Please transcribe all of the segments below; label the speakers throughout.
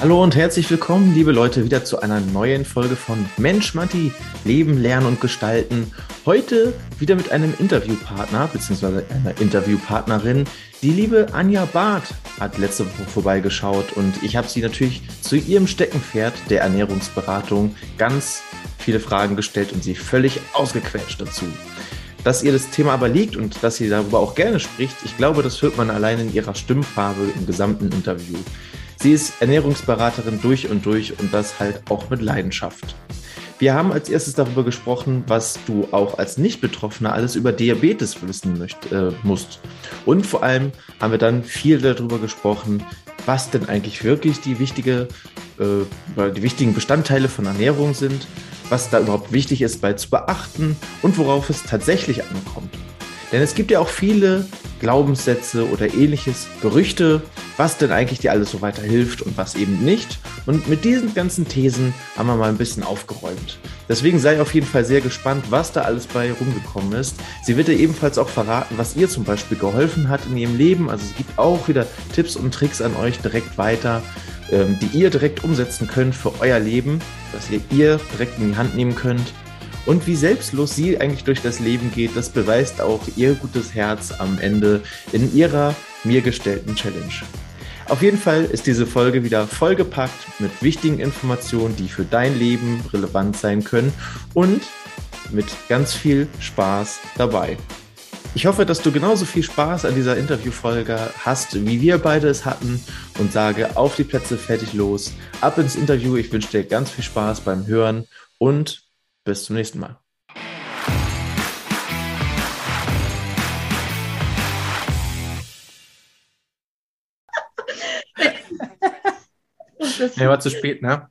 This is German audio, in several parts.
Speaker 1: Hallo und herzlich willkommen, liebe Leute, wieder zu einer neuen Folge von Mensch Matti, Leben, Lernen und Gestalten. Heute wieder mit einem Interviewpartner bzw. einer Interviewpartnerin. Die liebe Anja Barth hat letzte Woche vorbeigeschaut und ich habe sie natürlich zu ihrem Steckenpferd der Ernährungsberatung ganz viele Fragen gestellt und sie völlig ausgequetscht dazu. Dass ihr das Thema aber liegt und dass sie darüber auch gerne spricht, ich glaube, das hört man allein in ihrer Stimmfarbe im gesamten Interview. Sie ist Ernährungsberaterin durch und durch und das halt auch mit Leidenschaft. Wir haben als erstes darüber gesprochen, was du auch als Nicht-Betroffener alles über Diabetes wissen möcht, äh, musst. Und vor allem haben wir dann viel darüber gesprochen, was denn eigentlich wirklich die, wichtige, äh, die wichtigen Bestandteile von Ernährung sind, was da überhaupt wichtig ist bei zu beachten und worauf es tatsächlich ankommt. Denn es gibt ja auch viele Glaubenssätze oder ähnliches, Gerüchte, was denn eigentlich dir alles so weiter hilft und was eben nicht. Und mit diesen ganzen Thesen haben wir mal ein bisschen aufgeräumt. Deswegen sei auf jeden Fall sehr gespannt, was da alles bei rumgekommen ist. Sie wird dir ebenfalls auch verraten, was ihr zum Beispiel geholfen hat in ihrem Leben. Also es gibt auch wieder Tipps und Tricks an euch direkt weiter, ähm, die ihr direkt umsetzen könnt für euer Leben, dass ihr ihr direkt in die Hand nehmen könnt. Und wie selbstlos sie eigentlich durch das Leben geht, das beweist auch ihr gutes Herz am Ende in ihrer mir gestellten Challenge. Auf jeden Fall ist diese Folge wieder vollgepackt mit wichtigen Informationen, die für dein Leben relevant sein können und mit ganz viel Spaß dabei. Ich hoffe, dass du genauso viel Spaß an dieser Interviewfolge hast, wie wir beide es hatten und sage auf die Plätze fertig los, ab ins Interview. Ich wünsche dir ganz viel Spaß beim Hören und bis zum nächsten Mal. Ja, war zu spät, ne?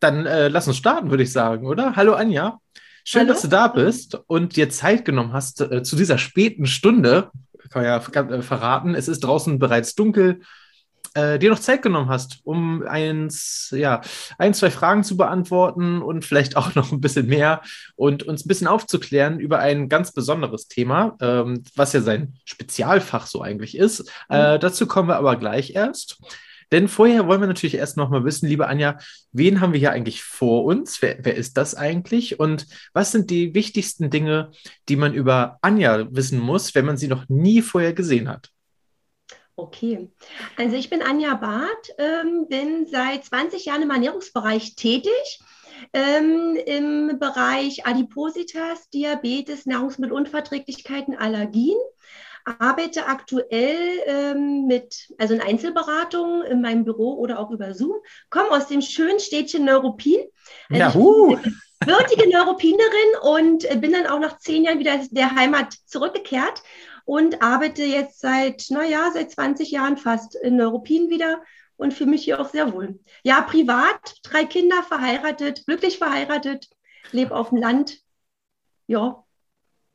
Speaker 1: Dann äh, lass uns starten, würde ich sagen, oder? Hallo Anja. Schön, Hallo? dass du da bist und dir Zeit genommen hast äh, zu dieser späten Stunde. Kann ja äh, verraten, es ist draußen bereits dunkel äh, dir noch Zeit genommen hast, um eins, ja, ein, zwei Fragen zu beantworten und vielleicht auch noch ein bisschen mehr und uns ein bisschen aufzuklären über ein ganz besonderes Thema, ähm, was ja sein Spezialfach so eigentlich ist. Äh, mhm. dazu kommen wir aber gleich erst. Denn vorher wollen wir natürlich erst noch mal wissen, liebe Anja, wen haben wir hier eigentlich vor uns? Wer, wer, ist das eigentlich? Und was sind die wichtigsten Dinge, die man über Anja wissen muss, wenn man sie noch nie vorher gesehen hat?
Speaker 2: Okay, also ich bin Anja Barth, ähm, bin seit 20 Jahren im Ernährungsbereich tätig, ähm, im Bereich Adipositas, Diabetes, Nahrungsmittelunverträglichkeiten, Allergien. Arbeite aktuell ähm, mit, also in Einzelberatungen in meinem Büro oder auch über Zoom, komme aus dem schönen Städtchen Neuruppin. Also. Würdige Neurupinerin und äh, bin dann auch nach zehn Jahren wieder der Heimat zurückgekehrt und arbeite jetzt seit, naja, seit 20 Jahren fast in Neuruppin wieder und fühle mich hier auch sehr wohl. Ja, privat, drei Kinder, verheiratet, glücklich verheiratet, lebe auf dem Land. Ja.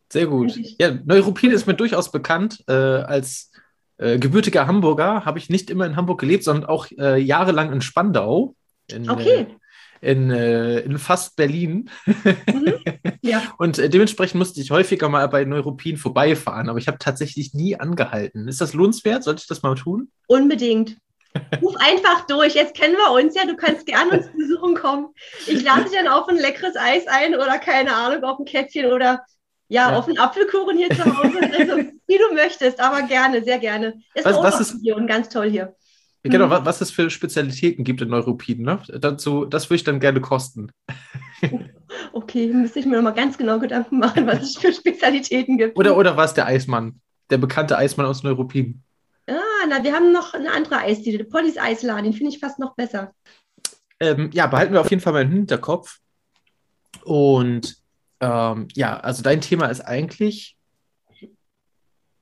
Speaker 1: Sehr gut. Ja, Neuruppin ist mir durchaus bekannt äh, als äh, gebürtiger Hamburger. Habe ich nicht immer in Hamburg gelebt, sondern auch äh, jahrelang in Spandau. In, okay. Äh, in, äh, in fast Berlin. Mhm. Ja. Und äh, dementsprechend musste ich häufiger mal bei Neuruppin vorbeifahren, aber ich habe tatsächlich nie angehalten. Ist das lohnenswert? Sollte ich das mal tun?
Speaker 2: Unbedingt. Ruf einfach durch, jetzt kennen wir uns ja, du kannst gerne uns besuchen kommen. Ich lade dich dann auf ein leckeres Eis ein oder keine Ahnung, auf ein Käffchen oder ja, ja. auf einen Apfelkuchen hier zu Hause, also, wie du möchtest, aber gerne, sehr gerne.
Speaker 1: Ist was, was ist, ganz toll hier. Genau, mhm. was es für Spezialitäten gibt in Neuruppin. Ne? Dazu, das würde ich dann gerne kosten.
Speaker 2: Okay, müsste ich mir mal ganz genau Gedanken machen, was es für Spezialitäten gibt.
Speaker 1: Oder, oder war es der Eismann? Der bekannte Eismann aus Neuruppin.
Speaker 2: Ah, na, wir haben noch eine andere Eisdiele, Pollys Eisladen, den finde ich fast noch besser.
Speaker 1: Ähm, ja, behalten wir auf jeden Fall mal im Hinterkopf. Und ähm, ja, also dein Thema ist eigentlich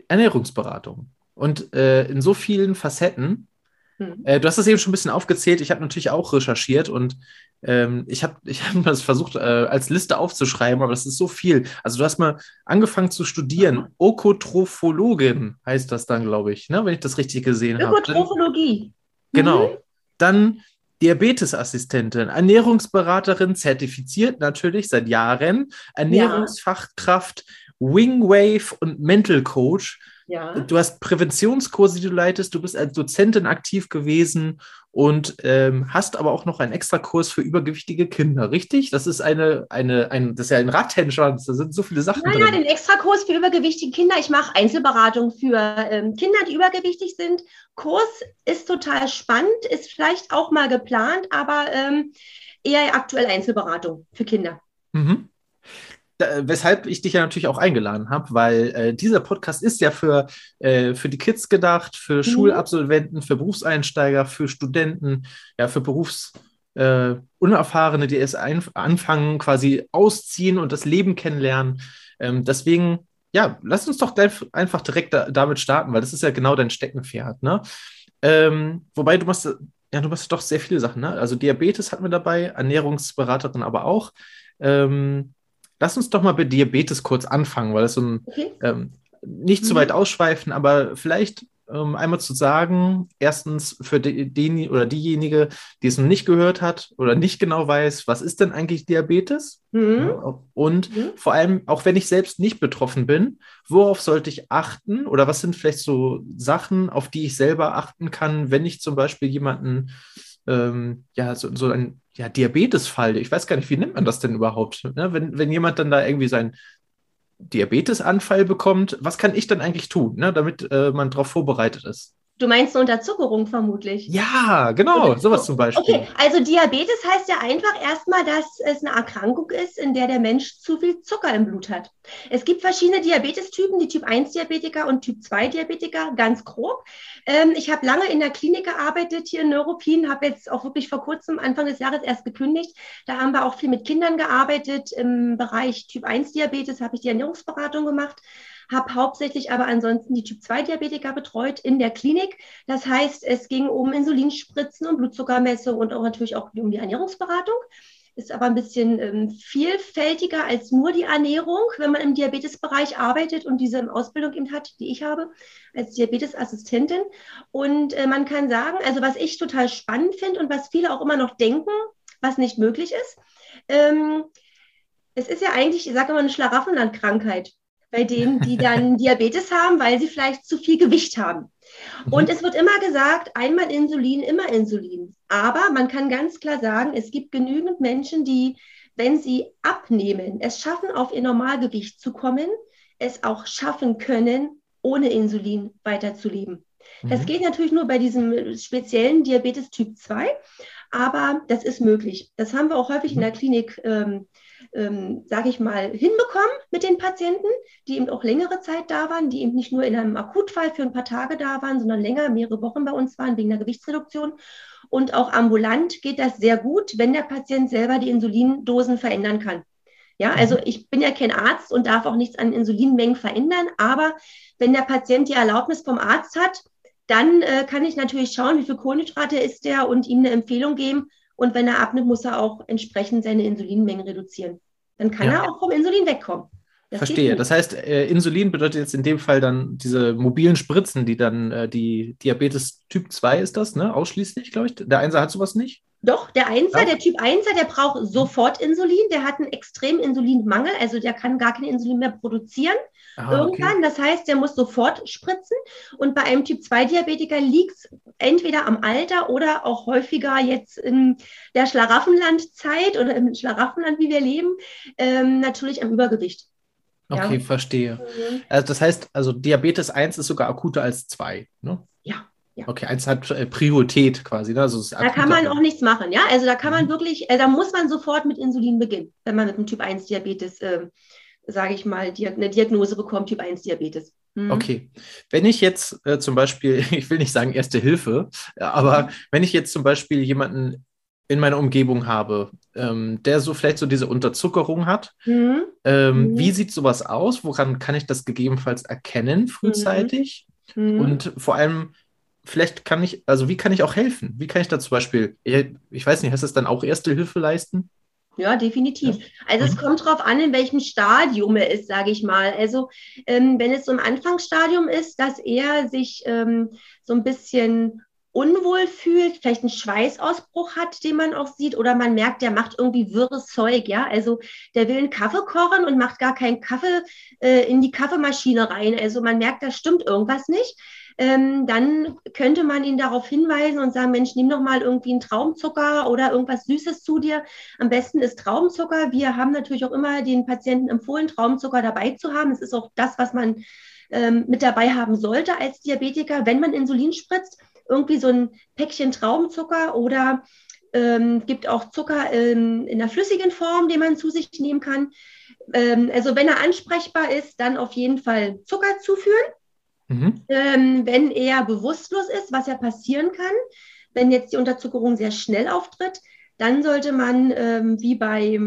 Speaker 1: Ernährungsberatung. Und äh, in so vielen Facetten, hm. Äh, du hast es eben schon ein bisschen aufgezählt. Ich habe natürlich auch recherchiert und ähm, ich habe ich hab das versucht, äh, als Liste aufzuschreiben, aber das ist so viel. Also, du hast mal angefangen zu studieren. Mhm. Okotrophologin heißt das dann, glaube ich, ne? wenn ich das richtig gesehen habe.
Speaker 2: Ökotrophologie.
Speaker 1: Genau. Mhm. Dann Diabetesassistentin, Ernährungsberaterin, zertifiziert natürlich seit Jahren, Ernährungsfachkraft, ja. Wingwave und Mental Coach. Ja. du hast Präventionskurse, die du leitest, du bist als Dozentin aktiv gewesen und ähm, hast aber auch noch einen extra Kurs für übergewichtige Kinder, richtig? Das ist eine, eine, ein, das ist ja ein Rattenschwanz, da sind so viele Sachen.
Speaker 2: Naja, drin. den extra Kurs für übergewichtige Kinder. Ich mache Einzelberatung für ähm, Kinder, die übergewichtig sind. Kurs ist total spannend, ist vielleicht auch mal geplant, aber ähm, eher aktuell Einzelberatung für Kinder. Mhm
Speaker 1: weshalb ich dich ja natürlich auch eingeladen habe, weil äh, dieser Podcast ist ja für, äh, für die Kids gedacht, für mhm. Schulabsolventen, für Berufseinsteiger, für Studenten, ja, für Berufsunerfahrene, äh, die erst anfangen, quasi ausziehen und das Leben kennenlernen. Ähm, deswegen, ja, lass uns doch einfach direkt da, damit starten, weil das ist ja genau dein Steckenpferd. Ne? Ähm, wobei du machst, ja, du machst doch sehr viele Sachen. Ne? Also Diabetes hatten wir dabei, Ernährungsberaterin aber auch. Ähm, Lass uns doch mal bei Diabetes kurz anfangen, weil es so ein, okay. ähm, nicht mhm. zu weit ausschweifen, aber vielleicht ähm, einmal zu sagen, erstens für den oder diejenige, die es noch nicht gehört hat oder nicht genau weiß, was ist denn eigentlich Diabetes? Mhm. Und mhm. vor allem, auch wenn ich selbst nicht betroffen bin, worauf sollte ich achten oder was sind vielleicht so Sachen, auf die ich selber achten kann, wenn ich zum Beispiel jemanden, ähm, ja, so, so ein ja, Diabetesfall, ich weiß gar nicht, wie nennt man das denn überhaupt? Ne? Wenn, wenn jemand dann da irgendwie seinen Diabetesanfall bekommt, was kann ich dann eigentlich tun, ne? damit äh, man darauf vorbereitet ist?
Speaker 2: Du meinst eine Unterzuckerung vermutlich?
Speaker 1: Ja, genau, sowas zum Beispiel.
Speaker 2: Okay, also Diabetes heißt ja einfach erstmal, dass es eine Erkrankung ist, in der der Mensch zu viel Zucker im Blut hat. Es gibt verschiedene Diabetestypen, die Typ 1 Diabetiker und Typ 2 Diabetiker, ganz grob. Ähm, ich habe lange in der Klinik gearbeitet hier in Neuruppin, habe jetzt auch wirklich vor kurzem, Anfang des Jahres erst gekündigt. Da haben wir auch viel mit Kindern gearbeitet. Im Bereich Typ 1 Diabetes habe ich die Ernährungsberatung gemacht habe hauptsächlich aber ansonsten die Typ-2-Diabetiker betreut in der Klinik. Das heißt, es ging um Insulinspritzen, um Blutzuckermessung und auch natürlich auch um die Ernährungsberatung. Ist aber ein bisschen ähm, vielfältiger als nur die Ernährung, wenn man im Diabetesbereich arbeitet und diese Ausbildung eben hat, die ich habe als Diabetesassistentin. Und äh, man kann sagen, also was ich total spannend finde und was viele auch immer noch denken, was nicht möglich ist, ähm, es ist ja eigentlich, ich sage immer, eine Schlaraffenlandkrankheit bei denen, die dann Diabetes haben, weil sie vielleicht zu viel Gewicht haben. Mhm. Und es wird immer gesagt, einmal Insulin, immer Insulin. Aber man kann ganz klar sagen, es gibt genügend Menschen, die, wenn sie abnehmen, es schaffen, auf ihr Normalgewicht zu kommen, es auch schaffen können, ohne Insulin weiterzuleben. Mhm. Das geht natürlich nur bei diesem speziellen Diabetes Typ 2, aber das ist möglich. Das haben wir auch häufig in der Klinik ähm, ähm, sage ich mal, hinbekommen mit den Patienten, die eben auch längere Zeit da waren, die eben nicht nur in einem Akutfall für ein paar Tage da waren, sondern länger, mehrere Wochen bei uns waren wegen der Gewichtsreduktion. Und auch ambulant geht das sehr gut, wenn der Patient selber die Insulindosen verändern kann. Ja, mhm. also ich bin ja kein Arzt und darf auch nichts an Insulinmengen verändern, aber wenn der Patient die Erlaubnis vom Arzt hat, dann äh, kann ich natürlich schauen, wie viel Kohlenhydrate ist der und ihm eine Empfehlung geben, und wenn er abnimmt, muss er auch entsprechend seine Insulinmengen reduzieren. Dann kann ja. er auch vom Insulin wegkommen.
Speaker 1: Das Verstehe. Das heißt, äh, Insulin bedeutet jetzt in dem Fall dann diese mobilen Spritzen, die dann äh, die Diabetes Typ 2 ist das, ne? Ausschließlich, glaube ich. Der Einser hat sowas nicht?
Speaker 2: Doch, der Einser, ja. der Typ 1er, der braucht sofort Insulin. Der hat einen extremen Insulinmangel, also der kann gar kein Insulin mehr produzieren ah, irgendwann. Okay. Das heißt, der muss sofort spritzen. Und bei einem Typ 2-Diabetiker liegt es entweder am Alter oder auch häufiger jetzt in der Schlaraffenlandzeit oder im Schlaraffenland, wie wir leben, ähm, natürlich am Übergewicht.
Speaker 1: Okay, ja. verstehe. Mhm. Also das heißt, also Diabetes 1 ist sogar akuter als 2, ne?
Speaker 2: Ja.
Speaker 1: Ja. Okay, eins hat äh, Priorität quasi. Ne? Also
Speaker 2: da kann man auch nichts machen, ja. Also da kann man mhm. wirklich, äh, da muss man sofort mit Insulin beginnen, wenn man mit einem Typ 1 Diabetes, äh, sage ich mal, eine Diagnose bekommt, Typ 1 Diabetes.
Speaker 1: Mhm. Okay. Wenn ich jetzt äh, zum Beispiel, ich will nicht sagen Erste Hilfe, aber mhm. wenn ich jetzt zum Beispiel jemanden in meiner Umgebung habe, ähm, der so vielleicht so diese Unterzuckerung hat. Mhm. Ähm, mhm. Wie sieht sowas aus? Woran kann ich das gegebenenfalls erkennen frühzeitig? Mhm. Und vor allem, vielleicht kann ich, also wie kann ich auch helfen? Wie kann ich da zum Beispiel, ich weiß nicht, heißt das dann auch Erste Hilfe leisten?
Speaker 2: Ja, definitiv. Also es mhm. kommt darauf an, in welchem Stadium er ist, sage ich mal. Also ähm, wenn es so im Anfangsstadium ist, dass er sich ähm, so ein bisschen unwohl fühlt, vielleicht einen Schweißausbruch hat, den man auch sieht, oder man merkt, der macht irgendwie wirres Zeug, ja. Also der will einen Kaffee kochen und macht gar keinen Kaffee äh, in die Kaffeemaschine rein. Also man merkt, da stimmt irgendwas nicht. Ähm, dann könnte man ihn darauf hinweisen und sagen, Mensch, nimm doch mal irgendwie einen Traumzucker oder irgendwas Süßes zu dir. Am besten ist Traubenzucker. Wir haben natürlich auch immer den Patienten empfohlen, Traumzucker dabei zu haben. Es ist auch das, was man ähm, mit dabei haben sollte als Diabetiker, wenn man Insulin spritzt irgendwie so ein Päckchen Traubenzucker oder ähm, gibt auch Zucker ähm, in der flüssigen Form, den man zu sich nehmen kann. Ähm, also wenn er ansprechbar ist, dann auf jeden Fall Zucker zuführen. Mhm. Ähm, wenn er bewusstlos ist, was ja passieren kann, wenn jetzt die Unterzuckerung sehr schnell auftritt, dann sollte man ähm, wie bei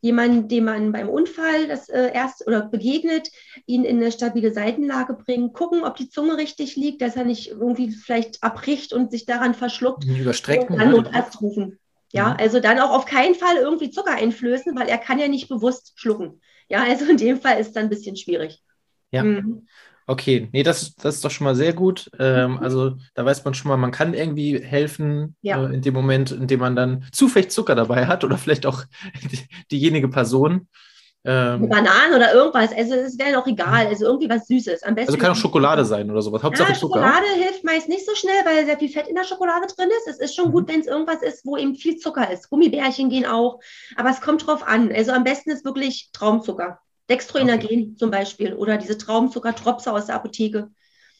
Speaker 2: jemanden, dem man beim Unfall das äh, erst oder begegnet, ihn in eine stabile Seitenlage bringen, gucken, ob die Zunge richtig liegt, dass er nicht irgendwie vielleicht abbricht und sich daran verschluckt.
Speaker 1: Überstrecken.
Speaker 2: Und dann Notarzt rufen. Ja, mhm. also dann auch auf keinen Fall irgendwie Zucker einflößen, weil er kann ja nicht bewusst schlucken. Ja, also in dem Fall ist es dann ein bisschen schwierig.
Speaker 1: Ja. Mhm. Okay, nee, das, das ist doch schon mal sehr gut. Ähm, mhm. also da weiß man schon mal, man kann irgendwie helfen ja. äh, in dem Moment, in dem man dann zufällig Zucker dabei hat oder vielleicht auch die, diejenige Person.
Speaker 2: Ähm, Bananen oder irgendwas, also es wäre auch egal, also irgendwie was Süßes. Am besten
Speaker 1: also kann auch Schokolade sein oder sowas.
Speaker 2: Hauptsache ja, Zucker. Schokolade hilft meist nicht so schnell, weil sehr viel Fett in der Schokolade drin ist. Es ist schon mhm. gut, wenn es irgendwas ist, wo eben viel Zucker ist. Gummibärchen gehen auch, aber es kommt drauf an. Also am besten ist wirklich Traumzucker. Dextroenergen okay. zum Beispiel oder diese Traumzuckertropse aus der Apotheke.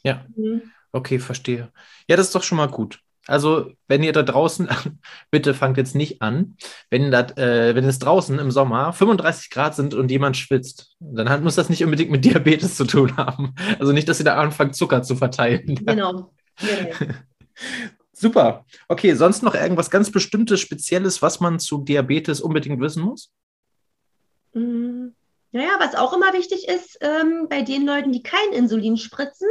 Speaker 1: Ja, mhm. okay, verstehe. Ja, das ist doch schon mal gut. Also, wenn ihr da draußen, bitte fangt jetzt nicht an, wenn, dat, äh, wenn es draußen im Sommer 35 Grad sind und jemand schwitzt, dann hat, muss das nicht unbedingt mit Diabetes zu tun haben. Also nicht, dass ihr da anfangt, Zucker zu verteilen. Genau. genau. Super. Okay, sonst noch irgendwas ganz Bestimmtes, Spezielles, was man zu Diabetes unbedingt wissen muss?
Speaker 2: Mhm. Naja, was auch immer wichtig ist, ähm, bei den Leuten, die kein Insulin spritzen,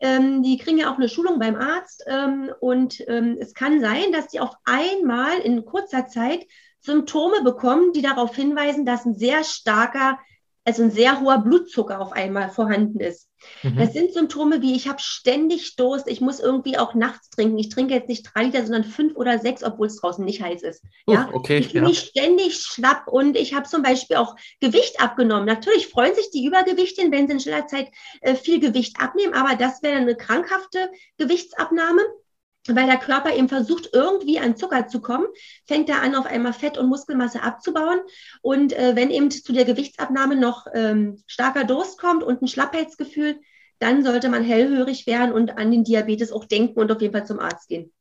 Speaker 2: ähm, die kriegen ja auch eine Schulung beim Arzt ähm, und ähm, es kann sein, dass die auf einmal in kurzer Zeit Symptome bekommen, die darauf hinweisen, dass ein sehr starker also ein sehr hoher Blutzucker auf einmal vorhanden ist. Mhm. Das sind Symptome wie, ich habe ständig Durst, ich muss irgendwie auch nachts trinken. Ich trinke jetzt nicht drei Liter, sondern fünf oder sechs, obwohl es draußen nicht heiß ist. Uh, ja? okay, ich fühle ja. mich ständig schlapp und ich habe zum Beispiel auch Gewicht abgenommen. Natürlich freuen sich die Übergewichtigen, wenn sie in schneller Zeit äh, viel Gewicht abnehmen, aber das wäre eine krankhafte Gewichtsabnahme weil der Körper eben versucht, irgendwie an Zucker zu kommen, fängt er an, auf einmal Fett und Muskelmasse abzubauen. Und äh, wenn eben zu der Gewichtsabnahme noch ähm, starker Durst kommt und ein Schlappheitsgefühl, dann sollte man hellhörig werden und an den Diabetes auch denken und auf jeden Fall zum Arzt gehen.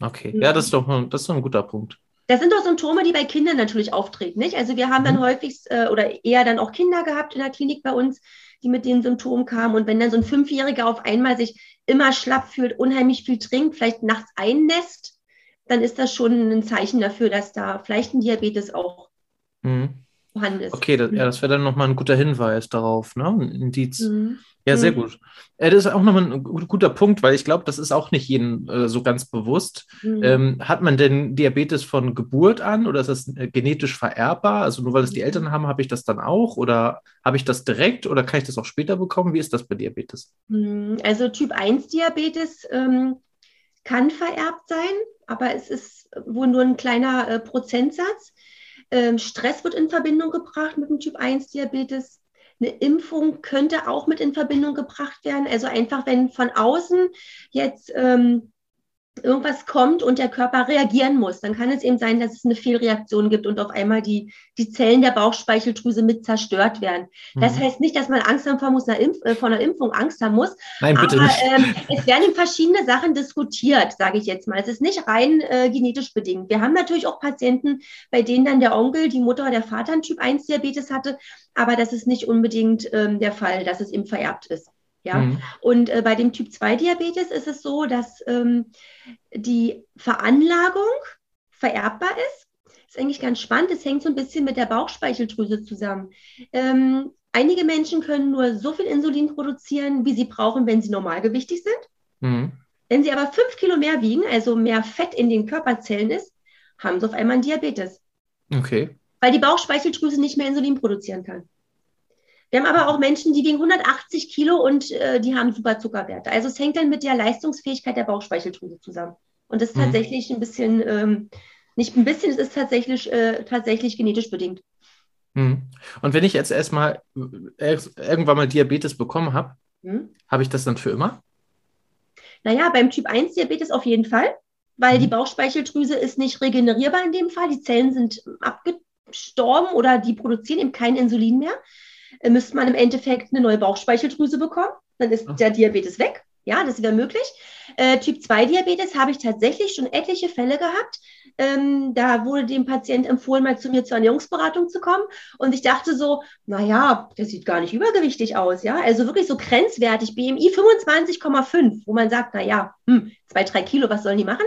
Speaker 1: Okay, ja, das ist doch, das ist doch ein guter Punkt.
Speaker 2: Das sind doch Symptome, die bei Kindern natürlich auftreten, nicht? Also wir haben dann mhm. häufig äh, oder eher dann auch Kinder gehabt in der Klinik bei uns, die mit den Symptomen kamen. Und wenn dann so ein Fünfjähriger auf einmal sich immer schlapp fühlt, unheimlich viel trinkt, vielleicht nachts einnässt, dann ist das schon ein Zeichen dafür, dass da vielleicht ein Diabetes auch
Speaker 1: mhm. Vorhanden ist. Okay, das, ja, das wäre dann nochmal ein guter Hinweis darauf, ne? Ein Indiz. Mhm. Ja, sehr mhm. gut. Das ist auch nochmal ein guter Punkt, weil ich glaube, das ist auch nicht jedem äh, so ganz bewusst. Mhm. Ähm, hat man denn Diabetes von Geburt an oder ist das äh, genetisch vererbbar? Also nur weil es die mhm. Eltern haben, habe ich das dann auch oder habe ich das direkt oder kann ich das auch später bekommen? Wie ist das bei Diabetes?
Speaker 2: Mhm. Also Typ 1 Diabetes ähm, kann vererbt sein, aber es ist wohl nur ein kleiner äh, Prozentsatz. Ähm, Stress wird in Verbindung gebracht mit dem Typ 1 Diabetes eine Impfung könnte auch mit in Verbindung gebracht werden. Also einfach, wenn von außen jetzt ähm, irgendwas kommt und der Körper reagieren muss, dann kann es eben sein, dass es eine Fehlreaktion gibt und auf einmal die, die Zellen der Bauchspeicheldrüse mit zerstört werden. Das mhm. heißt nicht, dass man Angst haben muss, einer Impf äh, von einer Impfung Angst haben muss.
Speaker 1: Nein, bitte aber, nicht.
Speaker 2: Ähm, es werden verschiedene Sachen diskutiert, sage ich jetzt mal. Es ist nicht rein äh, genetisch bedingt. Wir haben natürlich auch Patienten, bei denen dann der Onkel, die Mutter oder der Vater einen Typ 1 Diabetes hatte, aber das ist nicht unbedingt ähm, der Fall, dass es eben vererbt ist. Ja, mhm. und äh, bei dem Typ 2 Diabetes ist es so, dass ähm, die Veranlagung vererbbar ist. Das ist eigentlich ganz spannend. Es hängt so ein bisschen mit der Bauchspeicheldrüse zusammen. Ähm, einige Menschen können nur so viel Insulin produzieren, wie sie brauchen, wenn sie normalgewichtig sind. Mhm. Wenn sie aber fünf Kilo mehr wiegen, also mehr Fett in den Körperzellen ist, haben sie auf einmal einen Diabetes.
Speaker 1: Okay.
Speaker 2: Weil die Bauchspeicheldrüse nicht mehr Insulin produzieren kann. Wir haben aber auch Menschen, die wiegen 180 Kilo und äh, die haben super Zuckerwerte. Also es hängt dann mit der Leistungsfähigkeit der Bauchspeicheldrüse zusammen. Und das ist mhm. tatsächlich ein bisschen, ähm, nicht ein bisschen, es ist tatsächlich, äh, tatsächlich genetisch bedingt.
Speaker 1: Mhm. Und wenn ich jetzt erstmal äh, irgendwann mal Diabetes bekommen habe, mhm. habe ich das dann für immer?
Speaker 2: Naja, beim Typ 1 Diabetes auf jeden Fall, weil die mhm. Bauchspeicheldrüse ist nicht regenerierbar in dem Fall. Die Zellen sind abgestorben oder die produzieren eben kein Insulin mehr. Äh, müsste man im Endeffekt eine neue Bauchspeicheldrüse bekommen. Dann ist der Diabetes weg. Ja, das wäre möglich. Äh, typ 2 Diabetes habe ich tatsächlich schon etliche Fälle gehabt. Ähm, da wurde dem Patient empfohlen, mal zu mir zur Ernährungsberatung zu kommen. Und ich dachte so, naja, der sieht gar nicht übergewichtig aus. Ja, also wirklich so grenzwertig, BMI 25,5, wo man sagt, naja, hm, zwei, drei Kilo, was sollen die machen?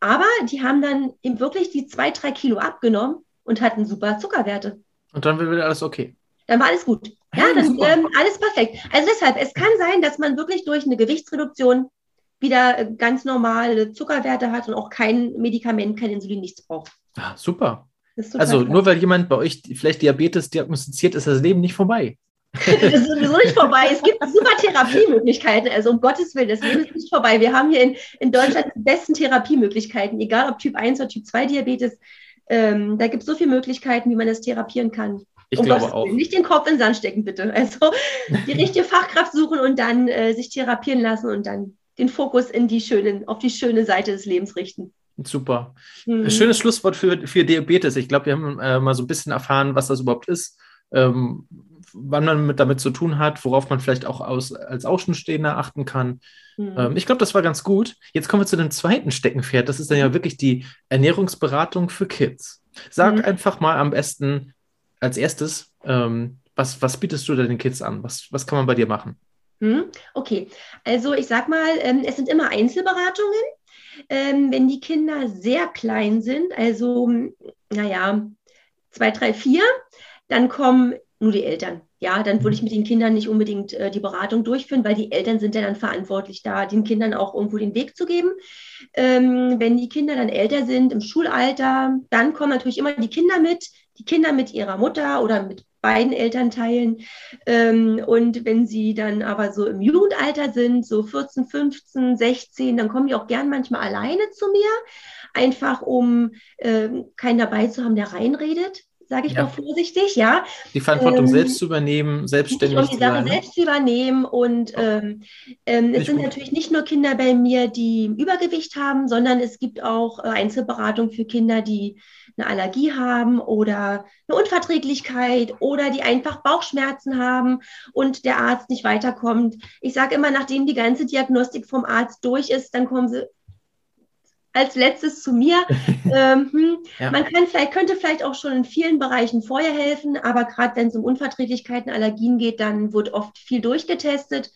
Speaker 2: Aber die haben dann eben wirklich die zwei, drei Kilo abgenommen und hatten super Zuckerwerte.
Speaker 1: Und dann wird wieder alles okay.
Speaker 2: Dann war alles gut. Ja, dann ähm, alles perfekt. Also deshalb, es kann sein, dass man wirklich durch eine Gewichtsreduktion wieder äh, ganz normale Zuckerwerte hat und auch kein Medikament, kein Insulin, nichts braucht.
Speaker 1: Ah, super. Also klar. nur weil jemand bei euch vielleicht Diabetes diagnostiziert, ist das Leben nicht vorbei.
Speaker 2: das ist sowieso nicht vorbei. Es gibt super Therapiemöglichkeiten. Also um Gottes Willen, das Leben ist nicht vorbei. Wir haben hier in, in Deutschland die besten Therapiemöglichkeiten, egal ob Typ 1 oder Typ 2 Diabetes. Ähm, da gibt es so viele Möglichkeiten, wie man das therapieren kann.
Speaker 1: Ich um glaube Gottes auch. Willen.
Speaker 2: Nicht den Kopf in den Sand stecken, bitte. Also die richtige Fachkraft suchen und dann äh, sich therapieren lassen und dann den Fokus in die schönen, auf die schöne Seite des Lebens richten.
Speaker 1: Super. Mhm. Schönes Schlusswort für, für Diabetes. Ich glaube, wir haben äh, mal so ein bisschen erfahren, was das überhaupt ist, ähm, wann man mit, damit zu tun hat, worauf man vielleicht auch aus, als Außenstehender achten kann. Mhm. Ähm, ich glaube, das war ganz gut. Jetzt kommen wir zu dem zweiten Steckenpferd. Das ist dann ja wirklich die Ernährungsberatung für Kids. Sag mhm. einfach mal am besten als erstes, ähm, was, was bietest du den Kids an? Was, was kann man bei dir machen?
Speaker 2: Hm? Okay, also ich sag mal, ähm, es sind immer Einzelberatungen. Ähm, wenn die Kinder sehr klein sind, also naja, zwei, drei, vier, dann kommen nur die Eltern. Ja, dann würde ich mit den Kindern nicht unbedingt äh, die Beratung durchführen, weil die Eltern sind ja dann verantwortlich, da den Kindern auch irgendwo den Weg zu geben. Ähm, wenn die Kinder dann älter sind, im Schulalter, dann kommen natürlich immer die Kinder mit, die Kinder mit ihrer Mutter oder mit beiden Elternteilen. Ähm, und wenn sie dann aber so im Jugendalter sind, so 14, 15, 16, dann kommen die auch gern manchmal alleine zu mir, einfach um ähm, keinen dabei zu haben, der reinredet sage ich ja. mal vorsichtig, ja.
Speaker 1: Die Verantwortung ähm, selbst zu übernehmen, selbstständig
Speaker 2: und die Sache selbst zu übernehmen. Und ähm, ähm, es sind gut. natürlich nicht nur Kinder bei mir, die Übergewicht haben, sondern es gibt auch äh, Einzelberatung für Kinder, die eine Allergie haben oder eine Unverträglichkeit oder die einfach Bauchschmerzen haben und der Arzt nicht weiterkommt. Ich sage immer, nachdem die ganze Diagnostik vom Arzt durch ist, dann kommen sie als letztes zu mir. ähm, hm, ja. Man kann vielleicht, könnte vielleicht auch schon in vielen Bereichen vorher helfen, aber gerade wenn es um Unverträglichkeiten, Allergien geht, dann wird oft viel durchgetestet.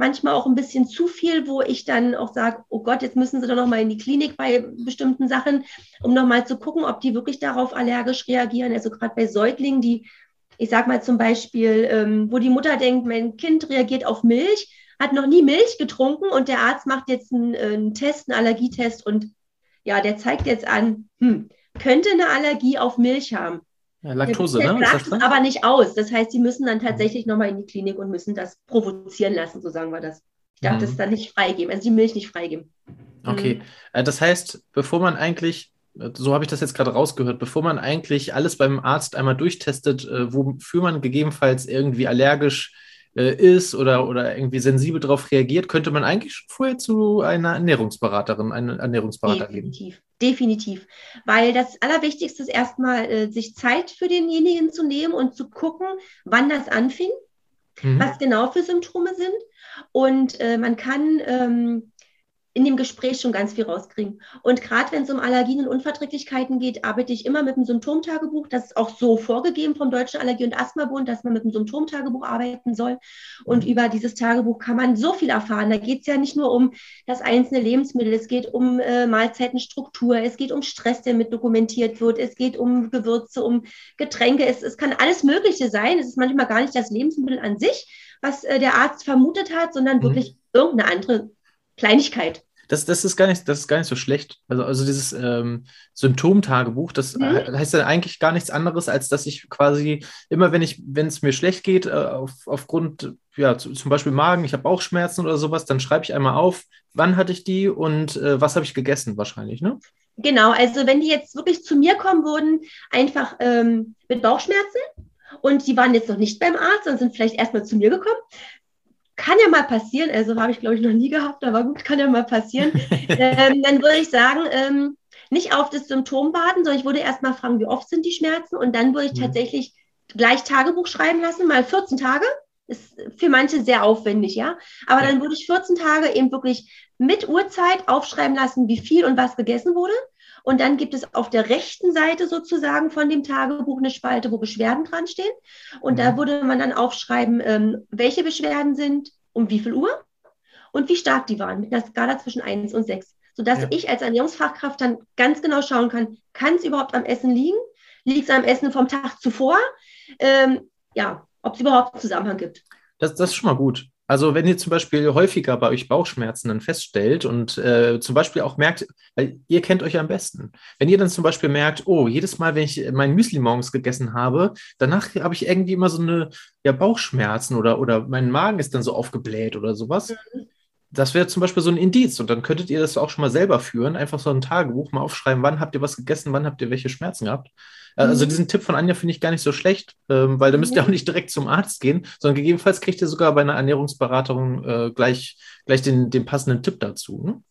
Speaker 2: Manchmal auch ein bisschen zu viel, wo ich dann auch sage, oh Gott, jetzt müssen Sie doch noch mal in die Klinik bei bestimmten Sachen, um noch mal zu gucken, ob die wirklich darauf allergisch reagieren. Also gerade bei Säuglingen, die, ich sage mal zum Beispiel, ähm, wo die Mutter denkt, mein Kind reagiert auf Milch, hat noch nie Milch getrunken und der Arzt macht jetzt einen, einen Test, einen Allergietest und ja, der zeigt jetzt an, hm, könnte eine Allergie auf Milch haben.
Speaker 1: Ja, Laktose, ne?
Speaker 2: Es aber nicht aus. Das heißt, sie müssen dann tatsächlich nochmal in die Klinik und müssen das provozieren lassen, so sagen wir das. Ich darf mhm. das dann nicht freigeben, also die Milch nicht freigeben.
Speaker 1: Okay, mhm. Äh, das heißt, bevor man eigentlich, so habe ich das jetzt gerade rausgehört, bevor man eigentlich alles beim Arzt einmal durchtestet, äh, wofür man gegebenenfalls irgendwie allergisch äh, ist oder, oder irgendwie sensibel darauf reagiert, könnte man eigentlich schon vorher zu einer Ernährungsberaterin, einem Ernährungsberater
Speaker 2: definitiv, gehen. Definitiv. Weil das Allerwichtigste ist erstmal, äh, sich Zeit für denjenigen zu nehmen und zu gucken, wann das anfing, mhm. was genau für Symptome sind. Und äh, man kann ähm, in dem Gespräch schon ganz viel rauskriegen. Und gerade wenn es um Allergien und Unverträglichkeiten geht, arbeite ich immer mit einem Symptomtagebuch. Das ist auch so vorgegeben vom Deutschen Allergie- und Asthmabund, dass man mit einem Symptomtagebuch arbeiten soll. Und über dieses Tagebuch kann man so viel erfahren. Da geht es ja nicht nur um das einzelne Lebensmittel, es geht um äh, Mahlzeitenstruktur, es geht um Stress, der mit dokumentiert wird, es geht um Gewürze, um Getränke. Es, es kann alles Mögliche sein. Es ist manchmal gar nicht das Lebensmittel an sich, was äh, der Arzt vermutet hat, sondern mhm. wirklich irgendeine andere Kleinigkeit.
Speaker 1: Das, das, ist gar nicht, das ist gar nicht so schlecht. Also, also dieses ähm, Symptomtagebuch, das mhm. heißt ja eigentlich gar nichts anderes, als dass ich quasi immer, wenn ich, wenn es mir schlecht geht, äh, auf, aufgrund, ja, zu, zum Beispiel Magen, ich habe Bauchschmerzen oder sowas, dann schreibe ich einmal auf, wann hatte ich die und äh, was habe ich gegessen wahrscheinlich, ne?
Speaker 2: Genau, also wenn die jetzt wirklich zu mir kommen würden, einfach ähm, mit Bauchschmerzen und die waren jetzt noch nicht beim Arzt, sondern sind vielleicht erstmal zu mir gekommen, kann ja mal passieren, also habe ich glaube ich noch nie gehabt, aber gut, kann ja mal passieren. ähm, dann würde ich sagen, ähm, nicht auf das Symptom warten, sondern ich würde erst mal fragen, wie oft sind die Schmerzen und dann würde ich mhm. tatsächlich gleich Tagebuch schreiben lassen, mal 14 Tage. Ist für manche sehr aufwendig, ja. Aber ja. dann würde ich 14 Tage eben wirklich mit Uhrzeit aufschreiben lassen, wie viel und was gegessen wurde. Und dann gibt es auf der rechten Seite sozusagen von dem Tagebuch eine Spalte, wo Beschwerden dran stehen. Und mhm. da würde man dann aufschreiben, ähm, welche Beschwerden sind, um wie viel Uhr und wie stark die waren, mit einer Skala zwischen 1 und 6. Sodass ja. ich als Ernährungsfachkraft dann ganz genau schauen kann, kann es überhaupt am Essen liegen? Liegt es am Essen vom Tag zuvor? Ähm, ja, ob es überhaupt einen Zusammenhang gibt.
Speaker 1: Das, das ist schon mal gut. Also wenn ihr zum Beispiel häufiger bei euch Bauchschmerzen dann feststellt und äh, zum Beispiel auch merkt, weil ihr kennt euch am besten. Wenn ihr dann zum Beispiel merkt, oh, jedes Mal, wenn ich mein Müsli morgens gegessen habe, danach habe ich irgendwie immer so eine ja, Bauchschmerzen oder, oder mein Magen ist dann so aufgebläht oder sowas. Mhm. Das wäre zum Beispiel so ein Indiz und dann könntet ihr das auch schon mal selber führen. Einfach so ein Tagebuch mal aufschreiben, wann habt ihr was gegessen, wann habt ihr welche Schmerzen gehabt. Äh, also mhm. diesen Tipp von Anja finde ich gar nicht so schlecht, ähm, weil da müsst ihr auch nicht direkt zum Arzt gehen, sondern gegebenenfalls kriegt ihr sogar bei einer Ernährungsberatung äh, gleich, gleich den, den passenden Tipp dazu. Ne?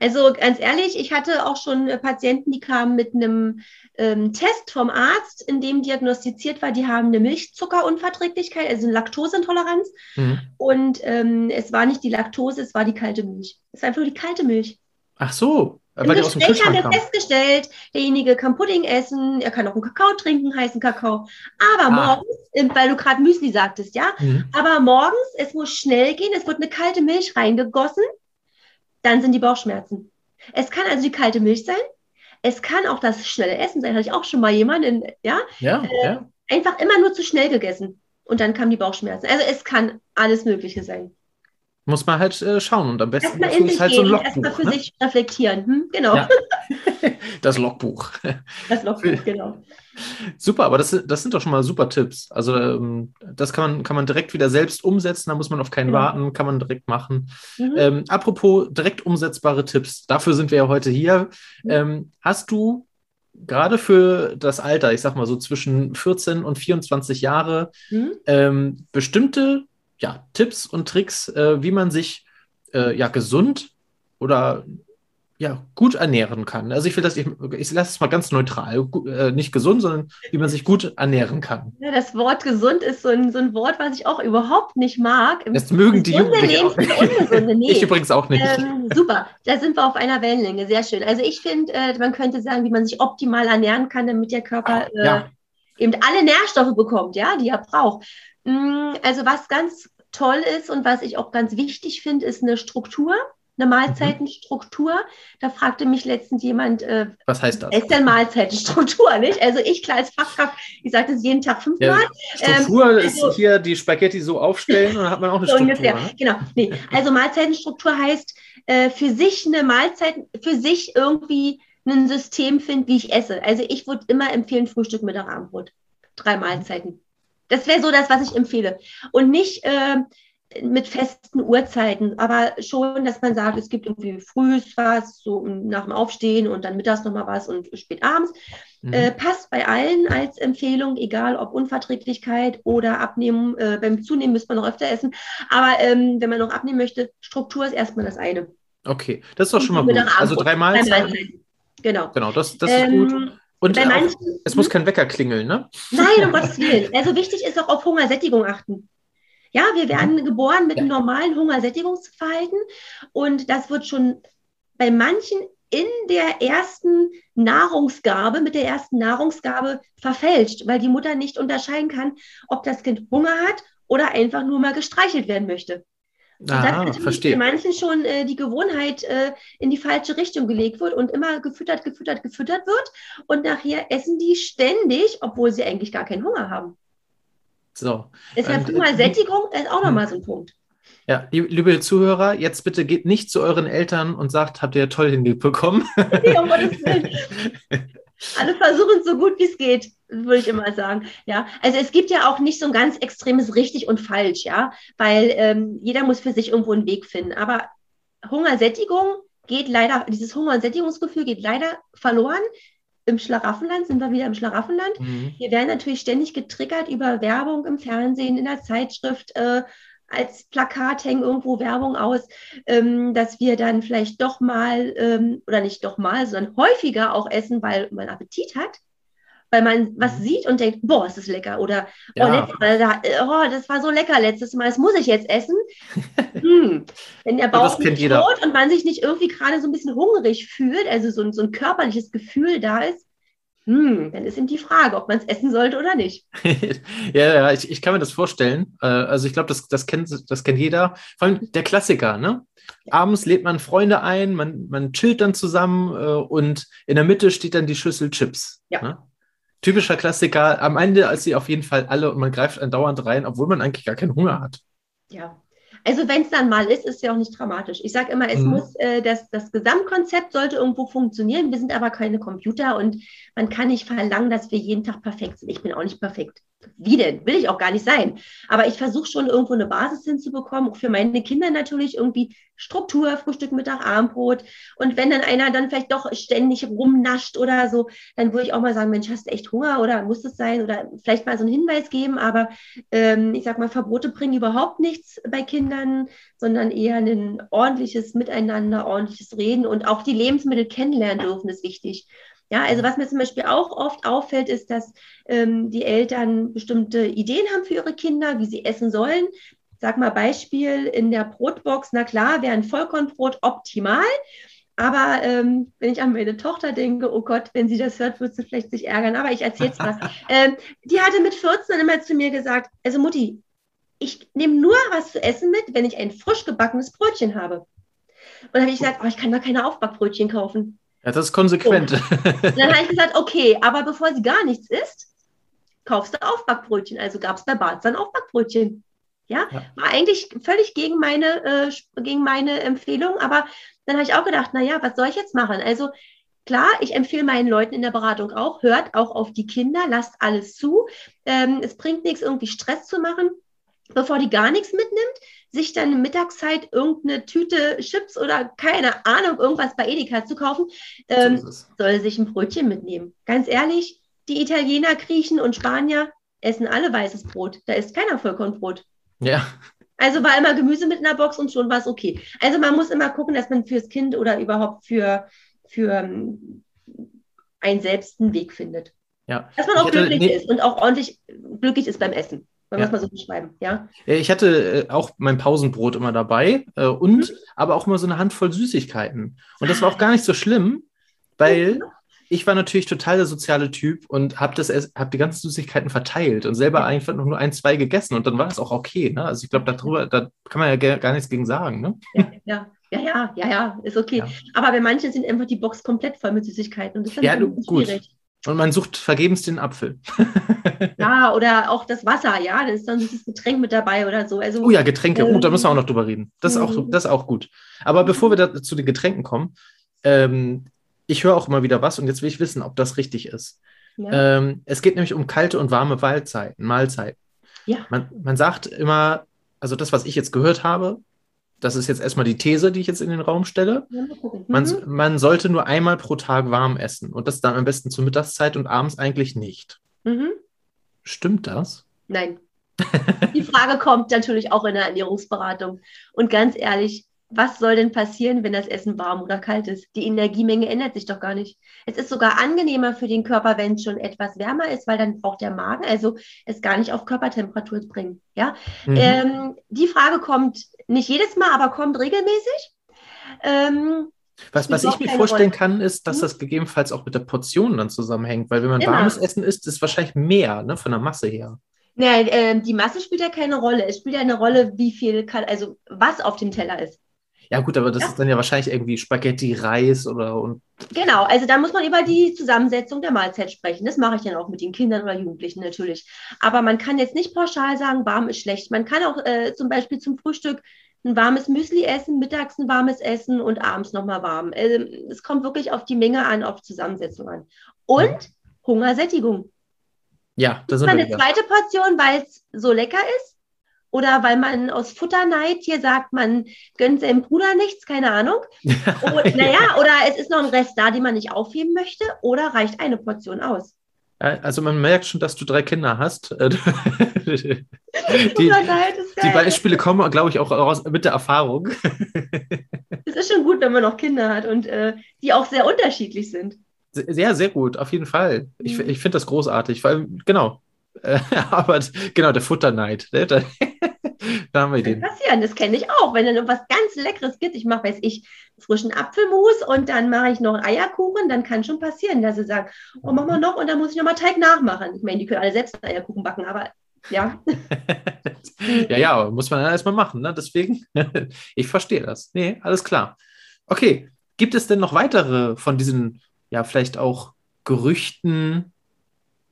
Speaker 2: Also ganz ehrlich, ich hatte auch schon Patienten, die kamen mit einem ähm, Test vom Arzt, in dem diagnostiziert war, die haben eine Milchzuckerunverträglichkeit, also eine Laktoseintoleranz. Mhm. Und ähm, es war nicht die Laktose, es war die kalte Milch. Es war einfach nur die kalte Milch.
Speaker 1: Ach so,
Speaker 2: im Weil Gespräch haben wir festgestellt, derjenige kann Pudding essen, er kann auch einen Kakao trinken, heißen Kakao. Aber ah. morgens, weil du gerade Müsli sagtest, ja, mhm. aber morgens, es muss schnell gehen, es wird eine kalte Milch reingegossen, dann sind die Bauchschmerzen. Es kann also die kalte Milch sein, es kann auch das schnelle Essen sein, hatte ich auch schon mal jemanden, ja,
Speaker 1: ja, äh, ja.
Speaker 2: einfach immer nur zu schnell gegessen und dann kamen die Bauchschmerzen. Also es kann alles Mögliche sein.
Speaker 1: Muss man halt äh, schauen und am besten
Speaker 2: erstmal in sich halt gehen, so ein Logbuch. Erstmal für ne? sich reflektieren. Hm? Genau. Ja.
Speaker 1: das Logbuch.
Speaker 2: Das Logbuch, genau.
Speaker 1: Super, aber das, das sind doch schon mal super Tipps. Also ähm, das kann man, kann man direkt wieder selbst umsetzen, da muss man auf keinen genau. warten, kann man direkt machen. Mhm. Ähm, apropos direkt umsetzbare Tipps, dafür sind wir ja heute hier. Mhm. Ähm, hast du gerade für das Alter, ich sag mal so zwischen 14 und 24 Jahre, mhm. ähm, bestimmte ja, Tipps und Tricks, äh, wie man sich äh, ja gesund oder ja, gut ernähren kann. Also ich will das, ich, ich lasse es mal ganz neutral, äh, nicht gesund, sondern wie man sich gut ernähren kann.
Speaker 2: Ja, das Wort gesund ist so ein, so ein Wort, was ich auch überhaupt nicht mag.
Speaker 1: Das mögen die Jugendlichen auch
Speaker 2: ungesunde, nee.
Speaker 1: Ich übrigens auch nicht.
Speaker 2: Ähm, super, da sind wir auf einer Wellenlänge, sehr schön. Also ich finde, äh, man könnte sagen, wie man sich optimal ernähren kann, damit der Körper äh, ja. eben alle Nährstoffe bekommt, ja, die er braucht. Mm, also was ganz toll ist und was ich auch ganz wichtig finde, ist eine Struktur, eine Mahlzeitenstruktur. Da fragte mich letztens jemand,
Speaker 1: äh, was heißt das?
Speaker 2: Ist denn Mahlzeitenstruktur, nicht? Also ich klar als Fachkraft, ich sage das jeden Tag fünfmal. Ja,
Speaker 1: Struktur ähm, ist also, hier die Spaghetti so aufstellen und dann hat man auch eine so Struktur. Ungefähr.
Speaker 2: Ne? Genau. Nee. Also Mahlzeitenstruktur heißt äh, für sich eine Mahlzeit, für sich irgendwie ein System finden, wie ich esse. Also ich würde immer empfehlen, Frühstück, Mittag, Abendbrot. Drei Mahlzeiten. Das wäre so das, was ich empfehle. Und nicht äh, mit festen Uhrzeiten, aber schon, dass man sagt, es gibt irgendwie früh was, so nach dem Aufstehen und dann mittags nochmal was und spät abends. Mhm. Äh, passt bei allen als Empfehlung, egal ob Unverträglichkeit oder Abnehmen. Äh, beim Zunehmen müsste man noch öfter essen. Aber ähm, wenn man noch abnehmen möchte, Struktur ist erstmal das eine.
Speaker 1: Okay, das ist doch schon mal gut. Also dreimal. Dreimal.
Speaker 2: Genau.
Speaker 1: Genau, das, das ist ähm, gut. Und auch, manchen, es muss hm? kein Wecker klingeln, ne?
Speaker 2: Nein, um Gottes Willen. Also wichtig ist auch auf Hungersättigung achten. Ja, wir werden geboren mit einem normalen Hungersättigungsverhalten und das wird schon bei manchen in der ersten Nahrungsgabe, mit der ersten Nahrungsgabe verfälscht, weil die Mutter nicht unterscheiden kann, ob das Kind Hunger hat oder einfach nur mal gestreichelt werden möchte.
Speaker 1: Aha, dass verstehe.
Speaker 2: bei manchen schon äh, die Gewohnheit äh, in die falsche Richtung gelegt wird und immer gefüttert, gefüttert, gefüttert wird. Und nachher essen die ständig, obwohl sie eigentlich gar keinen Hunger haben.
Speaker 1: So.
Speaker 2: Deshalb Hungersättigung äh, ist auch nochmal so ein Punkt.
Speaker 1: Ja, liebe Zuhörer, jetzt bitte geht nicht zu euren Eltern und sagt, habt ihr toll hinbekommen. Nee, um Gottes Willen.
Speaker 2: Alle versuchen es so gut wie es geht, würde ich immer sagen. Ja, also es gibt ja auch nicht so ein ganz extremes richtig und falsch, ja, weil ähm, jeder muss für sich irgendwo einen Weg finden. Aber Hungersättigung geht leider, dieses Hunger- und Sättigungsgefühl geht leider verloren. Im Schlaraffenland sind wir wieder im Schlaraffenland. Mhm. Wir werden natürlich ständig getriggert über Werbung im Fernsehen, in der Zeitschrift, äh, als Plakat hängen irgendwo Werbung aus, ähm, dass wir dann vielleicht doch mal ähm, oder nicht doch mal, sondern häufiger auch essen, weil man Appetit hat, weil man was mhm. sieht und denkt, boah, ist das lecker oder ja. oh, letztes Mal, oh, das war so lecker letztes Mal, das muss ich jetzt essen. hm. Wenn der Bauch nicht rot und man sich nicht irgendwie gerade so ein bisschen hungrig fühlt, also so, so ein körperliches Gefühl da ist, hm, dann ist eben die Frage, ob man es essen sollte oder nicht.
Speaker 1: ja, ja, ich, ich kann mir das vorstellen. Äh, also ich glaube, das, das, kennt, das kennt jeder. Vor allem der Klassiker, ne? Abends lädt man Freunde ein, man, man chillt dann zusammen äh, und in der Mitte steht dann die Schüssel Chips. Ja. Ne? Typischer Klassiker. Am Ende als sie auf jeden Fall alle und man greift andauernd rein, obwohl man eigentlich gar keinen Hunger hat.
Speaker 2: Ja, also wenn es dann mal ist, ist es ja auch nicht dramatisch. Ich sage immer, es mhm. muss, äh, das, das Gesamtkonzept sollte irgendwo funktionieren. Wir sind aber keine Computer und man kann nicht verlangen, dass wir jeden Tag perfekt sind. Ich bin auch nicht perfekt. Wie denn? Will ich auch gar nicht sein. Aber ich versuche schon irgendwo eine Basis hinzubekommen, auch für meine Kinder natürlich irgendwie Struktur, Frühstück, Mittag, Abendbrot. Und wenn dann einer dann vielleicht doch ständig rumnascht oder so, dann würde ich auch mal sagen, Mensch, hast du echt Hunger oder muss es sein? Oder vielleicht mal so einen Hinweis geben. Aber ähm, ich sag mal, Verbote bringen überhaupt nichts bei Kindern, sondern eher ein ordentliches Miteinander, ordentliches Reden und auch die Lebensmittel kennenlernen dürfen, ist wichtig. Ja, also was mir zum Beispiel auch oft auffällt, ist, dass ähm, die Eltern bestimmte Ideen haben für ihre Kinder, wie sie essen sollen. Sag mal Beispiel in der Brotbox, na klar, wäre ein Vollkornbrot optimal. Aber ähm, wenn ich an meine Tochter denke, oh Gott, wenn sie das hört, wird sie vielleicht sich ärgern. Aber ich erzähle es mal. ähm, die hatte mit 14 dann immer zu mir gesagt, also Mutti, ich nehme nur was zu essen mit, wenn ich ein frisch gebackenes Brötchen habe. Und dann habe ich gesagt, oh, ich kann doch keine Aufbackbrötchen kaufen.
Speaker 1: Ja, das ist konsequent. So.
Speaker 2: Dann habe ich gesagt, okay, aber bevor sie gar nichts isst, kaufst du Aufbackbrötchen. Also gab es bei Bart dann Aufbackbrötchen. Ja? ja, war eigentlich völlig gegen meine, äh, gegen meine Empfehlung, aber dann habe ich auch gedacht, naja, was soll ich jetzt machen? Also klar, ich empfehle meinen Leuten in der Beratung auch, hört auch auf die Kinder, lasst alles zu. Ähm, es bringt nichts, irgendwie Stress zu machen bevor die gar nichts mitnimmt, sich dann in Mittagszeit irgendeine Tüte Chips oder keine Ahnung, irgendwas bei Edeka zu kaufen, ähm, so soll sich ein Brötchen mitnehmen. Ganz ehrlich, die Italiener, Griechen und Spanier essen alle weißes Brot. Da ist keiner Vollkornbrot.
Speaker 1: Ja.
Speaker 2: Also war immer Gemüse mit in der Box und schon war es okay. Also man muss immer gucken, dass man fürs Kind oder überhaupt für, für ähm, einen selbst einen Weg findet.
Speaker 1: Ja.
Speaker 2: Dass man auch glücklich nee. ist und auch ordentlich glücklich ist beim Essen. Wenn ja. wir es mal so beschreiben, ja.
Speaker 1: Ich hatte äh, auch mein Pausenbrot immer dabei äh, und mhm. aber auch immer so eine Handvoll Süßigkeiten. Und das war auch gar nicht so schlimm, weil ich war natürlich total der soziale Typ und habe hab die ganzen Süßigkeiten verteilt und selber einfach nur ein, zwei gegessen und dann war das auch okay. Ne? Also ich glaube, darüber, da kann man ja gar nichts gegen sagen. Ne?
Speaker 2: Ja, ja. Ja, ja, ja, ja, ist okay. Ja. Aber bei manchen sind einfach die Box komplett voll mit Süßigkeiten und das ist
Speaker 1: dann ja, du, gut. schwierig. Und man sucht vergebens den Apfel.
Speaker 2: ja, oder auch das Wasser, ja, da ist dann dieses Getränk mit dabei oder so. Also,
Speaker 1: oh ja, Getränke, ähm, oh, da müssen wir auch noch drüber reden. Das ist auch, mhm. das ist auch gut. Aber bevor wir da, zu den Getränken kommen, ähm, ich höre auch immer wieder was und jetzt will ich wissen, ob das richtig ist. Ja. Ähm, es geht nämlich um kalte und warme Mahlzeiten. Mahlzeiten. Ja. Man, man sagt immer, also das, was ich jetzt gehört habe, das ist jetzt erstmal die These, die ich jetzt in den Raum stelle. Man, mhm. man sollte nur einmal pro Tag warm essen und das dann am besten zur Mittagszeit und abends eigentlich nicht. Mhm. Stimmt das?
Speaker 2: Nein. Die Frage kommt natürlich auch in der Ernährungsberatung. Und ganz ehrlich, was soll denn passieren, wenn das Essen warm oder kalt ist? Die Energiemenge ändert sich doch gar nicht. Es ist sogar angenehmer für den Körper, wenn es schon etwas wärmer ist, weil dann braucht der Magen also es gar nicht auf Körpertemperatur bringen. Ja? Mhm. Ähm, die Frage kommt nicht jedes Mal, aber kommt regelmäßig.
Speaker 1: Ähm, was, was ich mir vorstellen Rolle. kann, ist, dass mhm. das gegebenenfalls auch mit der Portion dann zusammenhängt, weil wenn man Immer. warmes Essen isst, ist es wahrscheinlich mehr ne, von der Masse her.
Speaker 2: Ja, äh, die Masse spielt ja keine Rolle. Es spielt ja eine Rolle, wie viel, kann, also was auf dem Teller ist.
Speaker 1: Ja, gut, aber das ja. ist dann ja wahrscheinlich irgendwie Spaghetti, Reis oder und.
Speaker 2: Genau, also da muss man über die Zusammensetzung der Mahlzeit sprechen. Das mache ich dann auch mit den Kindern oder Jugendlichen natürlich. Aber man kann jetzt nicht pauschal sagen, warm ist schlecht. Man kann auch äh, zum Beispiel zum Frühstück ein warmes Müsli essen, mittags ein warmes Essen und abends nochmal warm. Ähm, es kommt wirklich auf die Menge an, auf Zusammensetzung an. Und ja. Hungersättigung.
Speaker 1: Ja,
Speaker 2: das ist eine zweite Portion, weil es so lecker ist oder weil man aus Futterneid hier sagt, man gönnt seinem Bruder nichts, keine Ahnung. Und, naja, oder es ist noch ein Rest da, den man nicht aufheben möchte, oder reicht eine Portion aus.
Speaker 1: Also man merkt schon, dass du drei Kinder hast. die, die Beispiele kommen, glaube ich, auch raus mit der Erfahrung.
Speaker 2: es ist schon gut, wenn man noch Kinder hat und äh, die auch sehr unterschiedlich sind.
Speaker 1: Sehr, sehr gut, auf jeden Fall. Ich, mhm. ich finde das großartig, weil, genau, aber genau, der Futterneid. Ne? Da,
Speaker 2: da haben wir den. Das passieren, das kenne ich auch. Wenn dann irgendwas ganz Leckeres gibt, ich mache, weiß ich, frischen Apfelmus und dann mache ich noch Eierkuchen, dann kann schon passieren, dass sie sagen, oh, mach mal noch und dann muss ich nochmal Teig nachmachen. Ich meine, die können alle selbst Eierkuchen backen, aber ja.
Speaker 1: ja, ja, muss man dann erstmal machen, ne? Deswegen, ich verstehe das. Nee, alles klar. Okay, gibt es denn noch weitere von diesen, ja, vielleicht auch Gerüchten,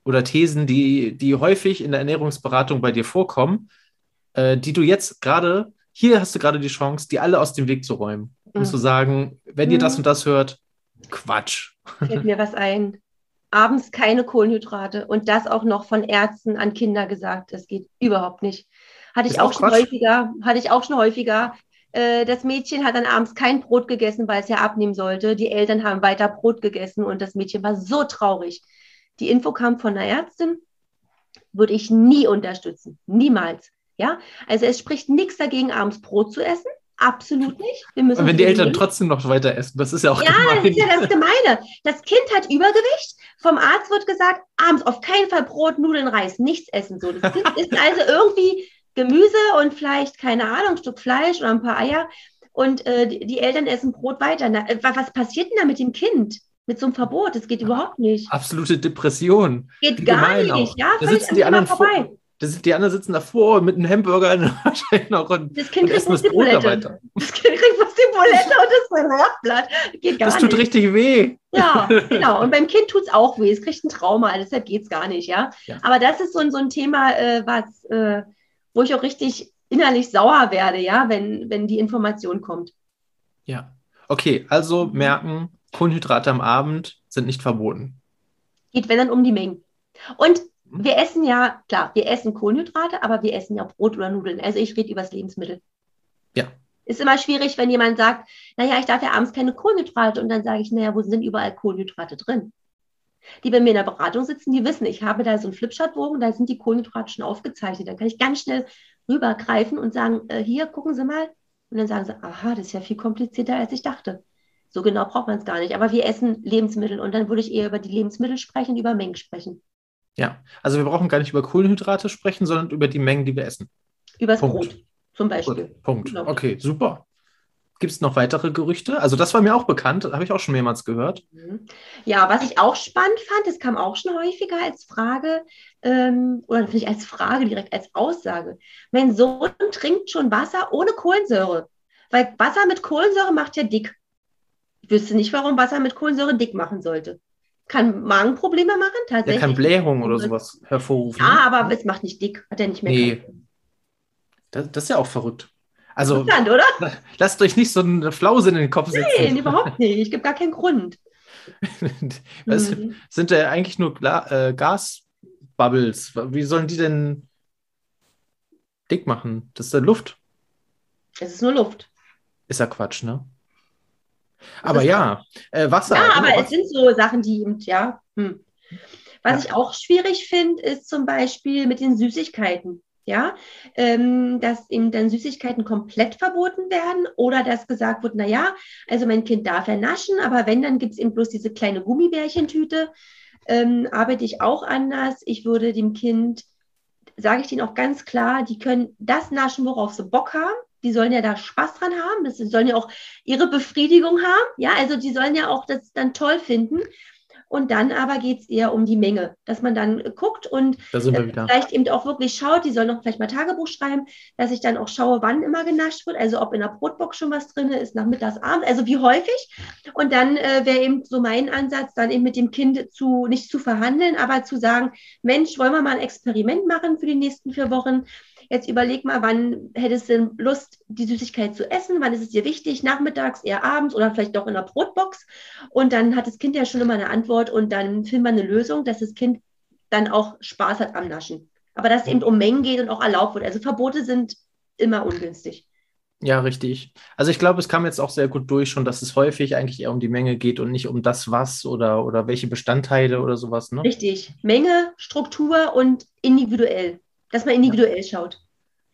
Speaker 1: oder Thesen, die, die häufig in der Ernährungsberatung bei dir vorkommen, äh, die du jetzt gerade, hier hast du gerade die Chance, die alle aus dem Weg zu räumen und mhm. zu sagen, wenn ihr das mhm. und das hört, Quatsch.
Speaker 2: Fällt mir was ein. Abends keine Kohlenhydrate und das auch noch von Ärzten an Kinder gesagt. Das geht überhaupt nicht. Hatte ich auch, auch schon häufiger, hatte ich auch schon häufiger. Äh, das Mädchen hat dann abends kein Brot gegessen, weil es ja abnehmen sollte. Die Eltern haben weiter Brot gegessen und das Mädchen war so traurig die Info kam von einer Ärztin, würde ich nie unterstützen. Niemals. Ja, also es spricht nichts dagegen, abends Brot zu essen. Absolut nicht.
Speaker 1: Wir wenn die Eltern nehmen. trotzdem noch weiter essen, das ist ja auch
Speaker 2: Ja, gemein. das ist ja das Gemeine. Das Kind hat Übergewicht. Vom Arzt wird gesagt, abends auf keinen Fall Brot, Nudeln, Reis, nichts essen. So, das Kind isst also irgendwie Gemüse und vielleicht, keine Ahnung, ein Stück Fleisch oder ein paar Eier. Und äh, die, die, Eltern essen Brot weiter. Na, äh, was passiert denn da mit dem Kind? Mit so einem Verbot. Das geht überhaupt nicht.
Speaker 1: Absolute Depression.
Speaker 2: Geht gar nicht, auch. ja.
Speaker 1: Da sitzen die anderen vorbei. Vor, das, die anderen sitzen davor mit einem Hamburger wahrscheinlich noch und,
Speaker 2: das kind und essen das Brot da weiter. Das Kind kriegt was die Bulette und das Brotblatt. Geht gar
Speaker 1: das tut
Speaker 2: nicht.
Speaker 1: richtig weh.
Speaker 2: Ja, genau. Und beim Kind tut es auch weh. Es kriegt ein Trauma, deshalb geht es gar nicht, ja? ja? Aber das ist so, ein, so ein Thema, äh, was, äh, wo ich auch richtig innerlich sauer werde, ja, wenn, wenn die Information kommt.
Speaker 1: Ja. Okay, also merken, Kohlenhydrate am Abend sind nicht verboten.
Speaker 2: Geht, wenn dann um die Mengen. Und mhm. wir essen ja, klar, wir essen Kohlenhydrate, aber wir essen ja Brot oder Nudeln. Also ich rede über das Lebensmittel.
Speaker 1: Ja.
Speaker 2: Ist immer schwierig, wenn jemand sagt, naja, ich darf ja abends keine Kohlenhydrate. Und dann sage ich, naja, wo sind überall Kohlenhydrate drin? Die bei mir in der Beratung sitzen, die wissen, ich habe da so einen Flipchartbogen, da sind die Kohlenhydrate schon aufgezeichnet. Dann kann ich ganz schnell rübergreifen und sagen, äh, hier, gucken Sie mal. Und dann sagen sie, aha, das ist ja viel komplizierter, als ich dachte. So genau braucht man es gar nicht. Aber wir essen Lebensmittel und dann würde ich eher über die Lebensmittel sprechen über Mengen sprechen.
Speaker 1: Ja, also wir brauchen gar nicht über Kohlenhydrate sprechen, sondern über die Mengen, die wir essen.
Speaker 2: Übers Punkt. Brot zum Beispiel.
Speaker 1: Gut. Punkt. Genau. Okay, super. Gibt es noch weitere Gerüchte? Also das war mir auch bekannt, habe ich auch schon mehrmals gehört. Mhm.
Speaker 2: Ja, was ich auch spannend fand, das kam auch schon häufiger als Frage, ähm, oder nicht als Frage, direkt als Aussage. Mein Sohn trinkt schon Wasser ohne Kohlensäure, weil Wasser mit Kohlensäure macht ja dick. Ich wüsste nicht, warum Wasser mit Kohlensäure dick machen sollte. Kann Magenprobleme machen, tatsächlich.
Speaker 1: Der kann Blähung oder sowas hervorrufen.
Speaker 2: Ja, ne? aber es macht nicht dick, hat er nicht mehr. Nee.
Speaker 1: Das, das, ist ja auch verrückt. Also, oder? lasst euch nicht so eine Flause in den Kopf setzen.
Speaker 2: Nee, überhaupt nicht. Ich gebe gar keinen Grund.
Speaker 1: das mhm. sind ja eigentlich nur Gla äh, Gasbubbles. Wie sollen die denn dick machen? Das ist ja Luft.
Speaker 2: Es ist nur Luft.
Speaker 1: Ist ja Quatsch, ne? Aber ja, äh, Wasser.
Speaker 2: Ja, aber es sind so Sachen, die eben, ja. Hm. Was ja. ich auch schwierig finde, ist zum Beispiel mit den Süßigkeiten. Ja, ähm, dass eben dann Süßigkeiten komplett verboten werden oder dass gesagt wird, naja, also mein Kind darf ja naschen, aber wenn, dann gibt es eben bloß diese kleine Gummibärchentüte. Ähm, arbeite ich auch anders. Ich würde dem Kind, sage ich denen auch ganz klar, die können das naschen, worauf sie Bock haben die sollen ja da Spaß dran haben, das, sollen ja auch ihre Befriedigung haben, ja, also die sollen ja auch das dann toll finden. Und dann aber geht es eher um die Menge, dass man dann guckt und
Speaker 1: äh,
Speaker 2: vielleicht eben auch wirklich schaut, die soll noch vielleicht mal Tagebuch schreiben, dass ich dann auch schaue, wann immer genascht wird, also ob in der Brotbox schon was drin ist, nach mittags, abends, also wie häufig. Und dann äh, wäre eben so mein Ansatz, dann eben mit dem Kind zu, nicht zu verhandeln, aber zu sagen, Mensch, wollen wir mal ein Experiment machen für die nächsten vier Wochen? Jetzt überleg mal, wann hättest du Lust, die Süßigkeit zu essen? Wann ist es dir wichtig? Nachmittags, eher abends oder vielleicht doch in der Brotbox? Und dann hat das Kind ja schon immer eine Antwort und dann finden wir eine Lösung, dass das Kind dann auch Spaß hat am Naschen. Aber dass es eben um Mengen geht und auch erlaubt wird. Also Verbote sind immer ungünstig.
Speaker 1: Ja, richtig. Also ich glaube, es kam jetzt auch sehr gut durch schon, dass es häufig eigentlich eher um die Menge geht und nicht um das was oder, oder welche Bestandteile oder sowas. Ne?
Speaker 2: Richtig. Menge, Struktur und individuell. Dass man individuell ja. schaut.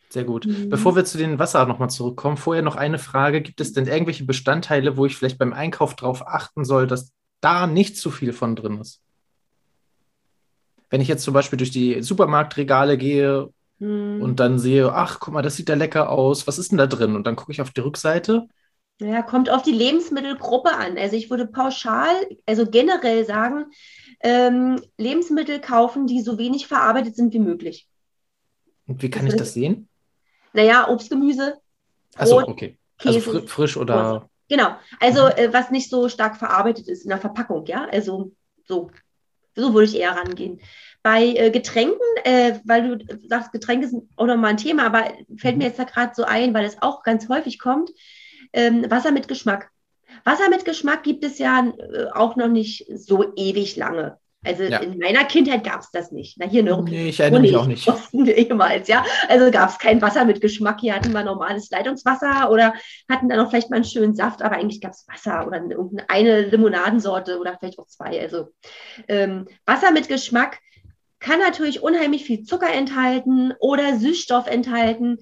Speaker 1: Sehr gut. Mhm. Bevor wir zu den Wasser nochmal zurückkommen, vorher noch eine Frage. Gibt es denn irgendwelche Bestandteile, wo ich vielleicht beim Einkauf darauf achten soll, dass da nicht zu viel von drin ist? Wenn ich jetzt zum Beispiel durch die Supermarktregale gehe mhm. und dann sehe, ach, guck mal, das sieht da lecker aus, was ist denn da drin? Und dann gucke ich auf die Rückseite.
Speaker 2: Ja, kommt auf die Lebensmittelgruppe an. Also ich würde pauschal, also generell sagen, ähm, Lebensmittel kaufen, die so wenig verarbeitet sind wie möglich.
Speaker 1: Und wie kann das ich das sehen?
Speaker 2: Naja, Obst, Gemüse.
Speaker 1: Achso, okay. Also Käse, also fr frisch oder.
Speaker 2: Genau. Also, mhm. äh, was nicht so stark verarbeitet ist in der Verpackung, ja. Also, so. So würde ich eher rangehen. Bei äh, Getränken, äh, weil du sagst, Getränke sind auch nochmal ein Thema, aber fällt mhm. mir jetzt da gerade so ein, weil es auch ganz häufig kommt, ähm, Wasser mit Geschmack. Wasser mit Geschmack gibt es ja äh, auch noch nicht so ewig lange. Also ja. in meiner Kindheit gab es das nicht. Na, hier in
Speaker 1: Europa. Nee, ich erinnere mich auch nicht.
Speaker 2: Ehemals, ja. Also gab es kein Wasser mit Geschmack. Hier hatten wir normales Leitungswasser oder hatten dann noch vielleicht mal einen schönen Saft, aber eigentlich gab es Wasser oder irgendeine Limonadensorte oder vielleicht auch zwei. Also ähm, Wasser mit Geschmack kann natürlich unheimlich viel Zucker enthalten oder Süßstoff enthalten.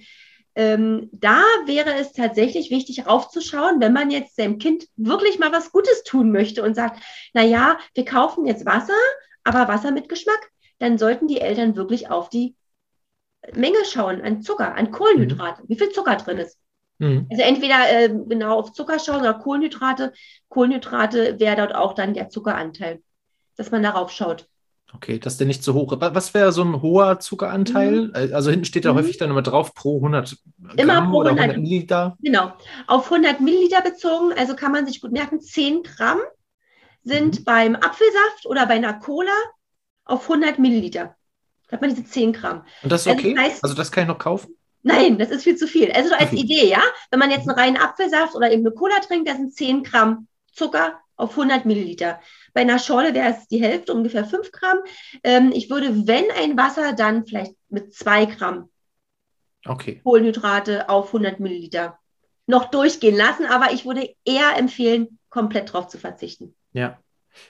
Speaker 2: Ähm, da wäre es tatsächlich wichtig, raufzuschauen, wenn man jetzt seinem Kind wirklich mal was Gutes tun möchte und sagt, na ja, wir kaufen jetzt Wasser, aber Wasser mit Geschmack, dann sollten die Eltern wirklich auf die Menge schauen an Zucker, an Kohlenhydrate, mhm. wie viel Zucker drin ist. Mhm. Also entweder äh, genau auf Zucker schauen oder Kohlenhydrate. Kohlenhydrate wäre dort auch dann der Zuckeranteil, dass man darauf schaut.
Speaker 1: Okay, dass der nicht zu hoch. Was wäre so ein hoher Zuckeranteil? Mhm. Äh, also hinten steht da mhm. häufig dann immer drauf pro 100 Gramm
Speaker 2: immer pro
Speaker 1: oder
Speaker 2: 100, 100 Milliliter. Genau, auf 100 Milliliter bezogen, also kann man sich gut merken, 10 Gramm sind mhm. beim Apfelsaft oder bei einer Cola auf 100 Milliliter. Da hat man diese 10 Gramm.
Speaker 1: Und das ist okay? Also das, heißt, also das kann ich noch kaufen?
Speaker 2: Nein, das ist viel zu viel. Also als Idee, ja, wenn man jetzt einen reinen Apfelsaft oder eben eine Cola trinkt, da sind 10 Gramm Zucker auf 100 Milliliter. Bei einer Schorle wäre es die Hälfte, ungefähr 5 Gramm. Ähm, ich würde, wenn ein Wasser, dann vielleicht mit 2 Gramm
Speaker 1: okay.
Speaker 2: Kohlenhydrate auf 100 Milliliter noch durchgehen lassen. Aber ich würde eher empfehlen, komplett drauf zu verzichten.
Speaker 1: Ja.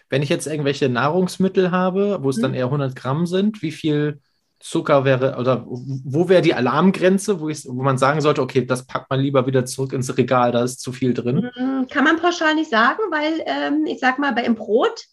Speaker 1: Wenn ich jetzt irgendwelche Nahrungsmittel habe, wo es hm. dann eher 100 Gramm sind, wie viel Zucker wäre, oder wo wäre die Alarmgrenze, wo, ich, wo man sagen sollte, okay, das packt man lieber wieder zurück ins Regal, da ist zu viel drin?
Speaker 2: Mm, kann man pauschal nicht sagen, weil ähm, ich sag mal, beim Brot,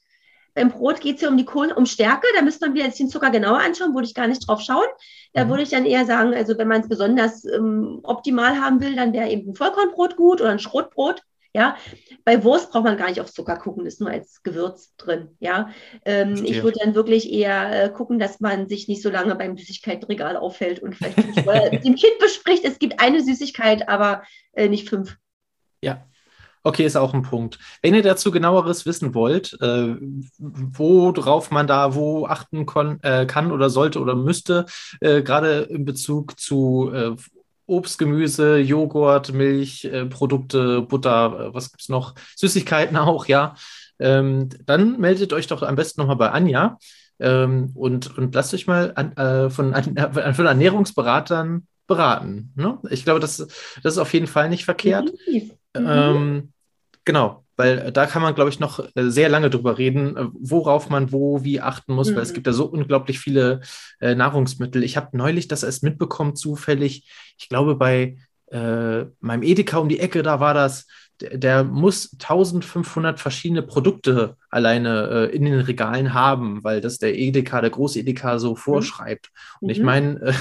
Speaker 2: beim Brot geht es ja um die Kohlen, um Stärke, da müsste man wieder jetzt den Zucker genauer anschauen, würde ich gar nicht drauf schauen. Da mhm. würde ich dann eher sagen, also wenn man es besonders ähm, optimal haben will, dann wäre eben ein Vollkornbrot gut oder ein Schrotbrot. Ja, bei Wurst braucht man gar nicht auf Zucker gucken, ist nur als Gewürz drin. Ja, ähm, ich würde dann wirklich eher äh, gucken, dass man sich nicht so lange beim Süßigkeitenregal aufhält und vielleicht dem Kind bespricht, es gibt eine Süßigkeit, aber äh, nicht fünf.
Speaker 1: Ja, Okay, ist auch ein Punkt. Wenn ihr dazu genaueres wissen wollt, äh, worauf man da wo achten äh, kann oder sollte oder müsste, äh, gerade in Bezug zu äh, Obst, Gemüse, Joghurt, Milch, äh, Produkte, Butter, äh, was gibt es noch? Süßigkeiten auch, ja. Ähm, dann meldet euch doch am besten nochmal bei Anja ähm, und, und lasst euch mal an, äh, von, an, von Ernährungsberatern beraten. Ne? Ich glaube, das, das ist auf jeden Fall nicht verkehrt. Mhm. Ähm, genau. Weil äh, da kann man, glaube ich, noch äh, sehr lange drüber reden, äh, worauf man wo wie achten muss, mhm. weil es mhm. gibt da so unglaublich viele äh, Nahrungsmittel. Ich habe neulich das erst mitbekommen, zufällig. Ich glaube, bei äh, meinem Edeka um die Ecke, da war das, der, der muss 1500 verschiedene Produkte alleine äh, in den Regalen haben, weil das der Edeka, der große Edeka so mhm. vorschreibt. Mhm. Und ich meine,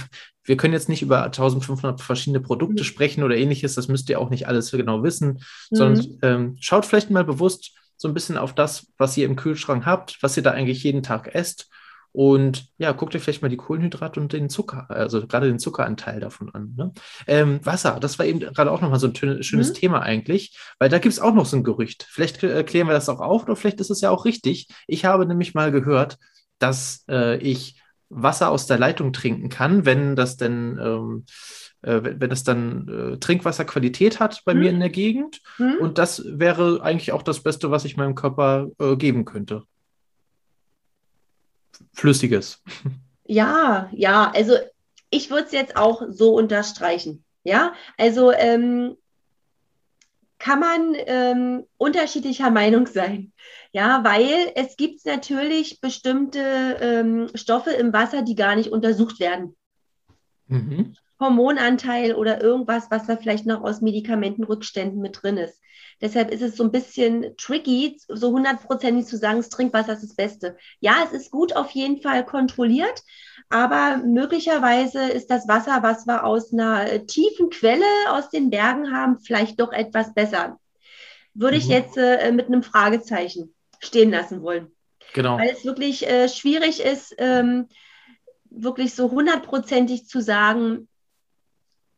Speaker 1: wir können jetzt nicht über 1500 verschiedene Produkte mhm. sprechen oder ähnliches, das müsst ihr auch nicht alles genau wissen, mhm. sondern ähm, schaut vielleicht mal bewusst so ein bisschen auf das, was ihr im Kühlschrank habt, was ihr da eigentlich jeden Tag esst. Und ja, guckt euch vielleicht mal die Kohlenhydrate und den Zucker, also gerade den Zuckeranteil davon an. Ne? Ähm, Wasser, das war eben gerade auch nochmal so ein schönes mhm. Thema eigentlich, weil da gibt es auch noch so ein Gerücht. Vielleicht erklären wir das auch auf oder vielleicht ist es ja auch richtig. Ich habe nämlich mal gehört, dass äh, ich Wasser aus der Leitung trinken kann, wenn das denn ähm, äh, wenn es dann äh, Trinkwasserqualität hat bei hm. mir in der Gegend. Hm. Und das wäre eigentlich auch das Beste, was ich meinem Körper äh, geben könnte. Flüssiges.
Speaker 2: Ja, ja, also ich würde es jetzt auch so unterstreichen. Ja, also ähm, kann man ähm, unterschiedlicher Meinung sein. Ja, weil es gibt natürlich bestimmte ähm, Stoffe im Wasser, die gar nicht untersucht werden. Mhm. Hormonanteil oder irgendwas, was da vielleicht noch aus Medikamentenrückständen mit drin ist. Deshalb ist es so ein bisschen tricky, so hundertprozentig zu sagen, das Trinkwasser ist das Beste. Ja, es ist gut auf jeden Fall kontrolliert, aber möglicherweise ist das Wasser, was wir aus einer äh, tiefen Quelle aus den Bergen haben, vielleicht doch etwas besser. Würde mhm. ich jetzt äh, mit einem Fragezeichen stehen lassen wollen. Genau. Weil es wirklich äh, schwierig ist, ähm, wirklich so hundertprozentig zu sagen,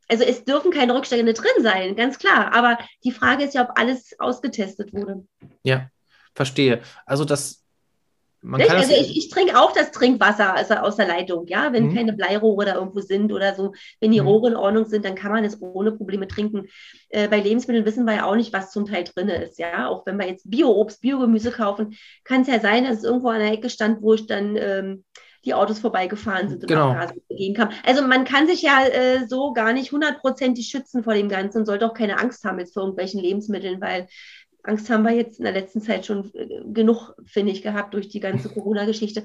Speaker 2: also es dürfen keine Rückstände drin sein, ganz klar. Aber die Frage ist ja, ob alles ausgetestet wurde.
Speaker 1: Ja, verstehe. Also das.
Speaker 2: Man kann also ich, ich, trinke auch das Trinkwasser also aus der Leitung, ja. Wenn mhm. keine Bleirohre da irgendwo sind oder so, wenn die mhm. Rohre in Ordnung sind, dann kann man es ohne Probleme trinken. Äh, bei Lebensmitteln wissen wir ja auch nicht, was zum Teil drin ist, ja. Auch wenn wir jetzt Bio-Obst, Biogemüse kaufen, kann es ja sein, dass es irgendwo an der Ecke stand, wo ich dann ähm, die Autos vorbeigefahren sind und genau. Begehen kam. Also man kann sich ja äh, so gar nicht hundertprozentig schützen vor dem Ganzen und sollte auch keine Angst haben jetzt vor irgendwelchen Lebensmitteln, weil Angst haben wir jetzt in der letzten Zeit schon äh, genug, finde ich, gehabt durch die ganze Corona-Geschichte.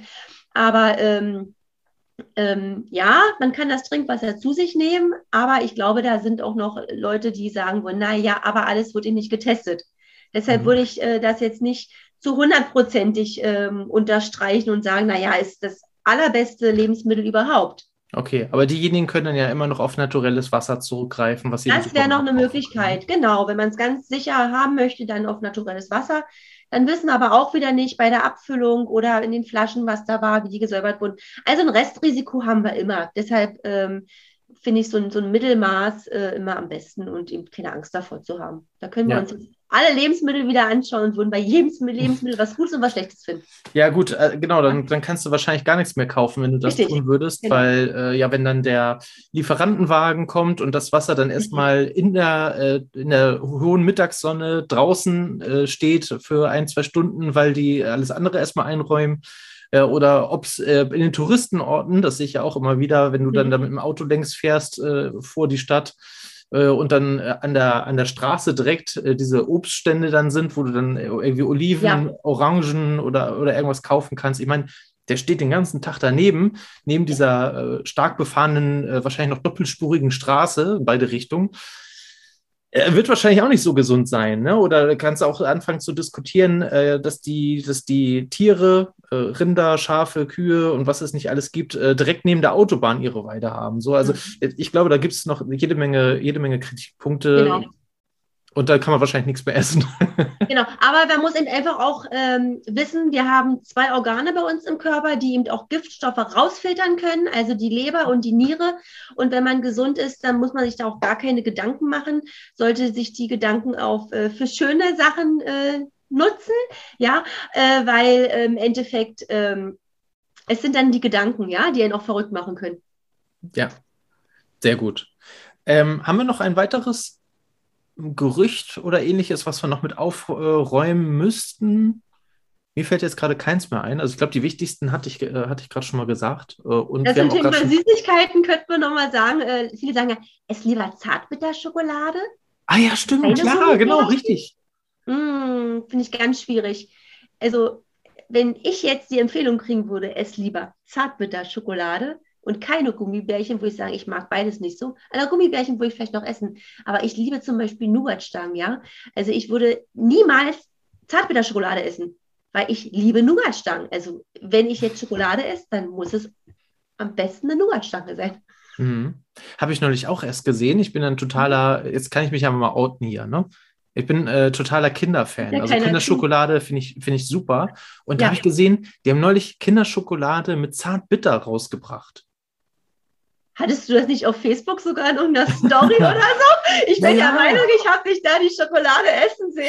Speaker 2: Aber ähm, ähm, ja, man kann das Trinkwasser zu sich nehmen, aber ich glaube, da sind auch noch Leute, die sagen wollen, naja, aber alles wird eben nicht getestet. Deshalb mhm. würde ich äh, das jetzt nicht zu hundertprozentig ähm, unterstreichen und sagen, naja, ist das allerbeste Lebensmittel überhaupt.
Speaker 1: Okay, aber diejenigen können dann ja immer noch auf naturelles Wasser zurückgreifen, was sie
Speaker 2: Das wäre noch eine Möglichkeit, genau. Wenn man es ganz sicher haben möchte, dann auf naturelles Wasser. Dann wissen aber auch wieder nicht bei der Abfüllung oder in den Flaschen, was da war, wie die gesäubert wurden. Also ein Restrisiko haben wir immer. Deshalb ähm, finde ich so ein, so ein Mittelmaß äh, immer am besten und eben keine Angst davor zu haben. Da können wir ja. uns alle Lebensmittel wieder anschauen und würden bei jedem Lebensmittel was Gutes und was Schlechtes finden.
Speaker 1: Ja, gut, äh, genau, dann, dann kannst du wahrscheinlich gar nichts mehr kaufen, wenn du das Richtig. tun würdest, genau. weil äh, ja, wenn dann der Lieferantenwagen kommt und das Wasser dann erstmal in der, äh, in der hohen Mittagssonne draußen äh, steht für ein, zwei Stunden, weil die alles andere erstmal einräumen, äh, oder ob es äh, in den Touristenorten, das sehe ich ja auch immer wieder, wenn du dann mhm. da mit dem Auto längs fährst äh, vor die Stadt, äh, und dann äh, an der, an der Straße direkt äh, diese Obststände dann sind, wo du dann irgendwie Oliven, ja. Orangen oder, oder irgendwas kaufen kannst. Ich meine, der steht den ganzen Tag daneben, neben dieser äh, stark befahrenen, äh, wahrscheinlich noch doppelspurigen Straße, in beide Richtungen. Er wird wahrscheinlich auch nicht so gesund sein, ne? Oder kannst du auch anfangen zu diskutieren, äh, dass die, dass die Tiere, äh, Rinder, Schafe, Kühe und was es nicht alles gibt, äh, direkt neben der Autobahn ihre Weide haben. So, also mhm. ich glaube, da gibt es noch jede Menge, jede Menge Kritikpunkte. Genau. Und da kann man wahrscheinlich nichts mehr essen.
Speaker 2: genau, aber man muss eben einfach auch ähm, wissen, wir haben zwei Organe bei uns im Körper, die eben auch Giftstoffe rausfiltern können, also die Leber und die Niere. Und wenn man gesund ist, dann muss man sich da auch gar keine Gedanken machen, sollte sich die Gedanken auch äh, für schöne Sachen äh, nutzen, ja, äh, weil äh, im Endeffekt ähm, es sind dann die Gedanken, ja, die einen auch verrückt machen können.
Speaker 1: Ja, sehr gut. Ähm, haben wir noch ein weiteres Gerücht oder ähnliches, was wir noch mit aufräumen müssten? Mir fällt jetzt gerade keins mehr ein. Also ich glaube, die wichtigsten hatte ich, äh, hatte ich gerade schon mal gesagt.
Speaker 2: Äh, und das sind Thema Süßigkeiten, könnte man nochmal sagen. Äh, viele sagen ja, es lieber Zartbitterschokolade.
Speaker 1: Ah ja, stimmt, Keine klar, genau, richtig.
Speaker 2: Mm, Finde ich ganz schwierig. Also, wenn ich jetzt die Empfehlung kriegen würde, es lieber Zartbitterschokolade, und keine Gummibärchen, wo ich sage, ich mag beides nicht so. Also Gummibärchen würde ich vielleicht noch essen. Aber ich liebe zum Beispiel Nougatstangen, ja. Also ich würde niemals Zartbitterschokolade essen, weil ich liebe Nougatstangen. Also wenn ich jetzt Schokolade esse, dann muss es am besten eine Nougatstange sein.
Speaker 1: Mhm. Habe ich neulich auch erst gesehen. Ich bin ein totaler, jetzt kann ich mich aber mal outen hier, ne? Ich bin äh, totaler Kinderfan. Ja, also Kinderschokolade finde ich, find ich super. Und ja. da habe ich gesehen, die haben neulich Kinderschokolade mit Zartbitter rausgebracht.
Speaker 2: Hattest du das nicht auf Facebook sogar in irgendeiner Story oder so? Ich bin ja. der Meinung, ich habe dich da die Schokolade essen sehen.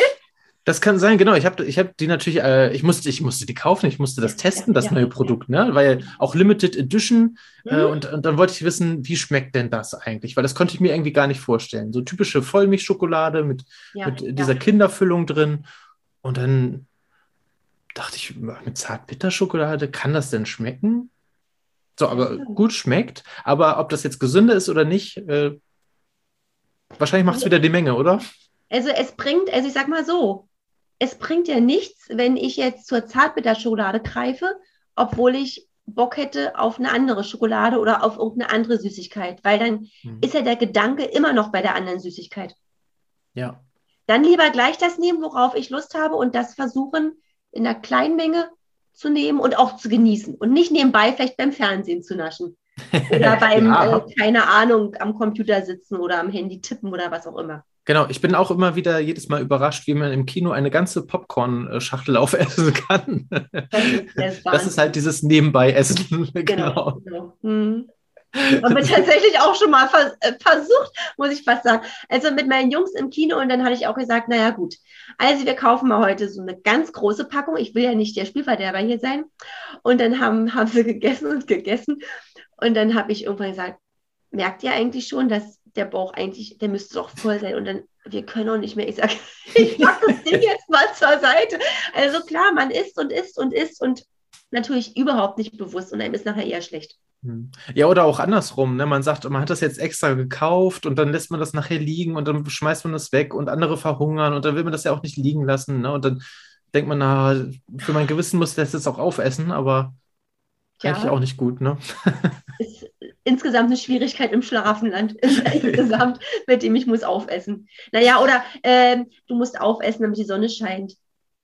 Speaker 1: Das kann sein, genau. Ich habe ich hab die natürlich, äh, ich, musste, ich musste die kaufen, ich musste das testen, das ja, neue Produkt, ne? Weil auch Limited Edition. Äh, mhm. Äh, und, und dann wollte ich wissen, wie schmeckt denn das eigentlich? Weil das konnte ich mir irgendwie gar nicht vorstellen. So typische Vollmilchschokolade mit, ja, mit dieser Kinderfüllung drin. Und dann dachte ich, mit Zartbitterschokolade, kann das denn schmecken? So, aber gut schmeckt. Aber ob das jetzt gesünder ist oder nicht, äh, wahrscheinlich macht es wieder die Menge, oder?
Speaker 2: Also es bringt, also ich sag mal so, es bringt ja nichts, wenn ich jetzt zur Zartbitterschokolade greife, obwohl ich Bock hätte auf eine andere Schokolade oder auf irgendeine andere Süßigkeit, weil dann hm. ist ja der Gedanke immer noch bei der anderen Süßigkeit.
Speaker 1: Ja.
Speaker 2: Dann lieber gleich das nehmen, worauf ich Lust habe und das versuchen in einer kleinen Menge zu nehmen und auch zu genießen und nicht nebenbei vielleicht beim Fernsehen zu naschen. Oder beim, ja. äh, keine Ahnung, am Computer sitzen oder am Handy tippen oder was auch immer.
Speaker 1: Genau, ich bin auch immer wieder jedes Mal überrascht, wie man im Kino eine ganze Popcorn-Schachtel aufessen kann. Das ist, das ist halt dieses Nebenbei-Essen.
Speaker 2: Genau. genau. genau. Mhm. Haben wir tatsächlich auch schon mal vers äh, versucht, muss ich fast sagen. Also mit meinen Jungs im Kino und dann hatte ich auch gesagt, naja gut, also wir kaufen mal heute so eine ganz große Packung. Ich will ja nicht der Spielverderber hier sein. Und dann haben, haben sie gegessen und gegessen. Und dann habe ich irgendwann gesagt, merkt ihr eigentlich schon, dass der Bauch eigentlich, der müsste doch voll sein und dann, wir können auch nicht mehr. Ich sage, ich pack das Ding jetzt mal zur Seite. Also klar, man isst und isst und isst und natürlich überhaupt nicht bewusst und einem ist nachher eher schlecht.
Speaker 1: Hm. Ja, oder auch andersrum. Ne? Man sagt, man hat das jetzt extra gekauft und dann lässt man das nachher liegen und dann schmeißt man das weg und andere verhungern und dann will man das ja auch nicht liegen lassen. Ne? Und dann denkt man, na, für mein Gewissen muss das jetzt auch aufessen, aber ja. eigentlich auch nicht gut. Ne?
Speaker 2: Ist insgesamt eine Schwierigkeit im Schlafenland insgesamt, mit dem ich muss aufessen. Naja, oder äh, du musst aufessen, damit die Sonne scheint.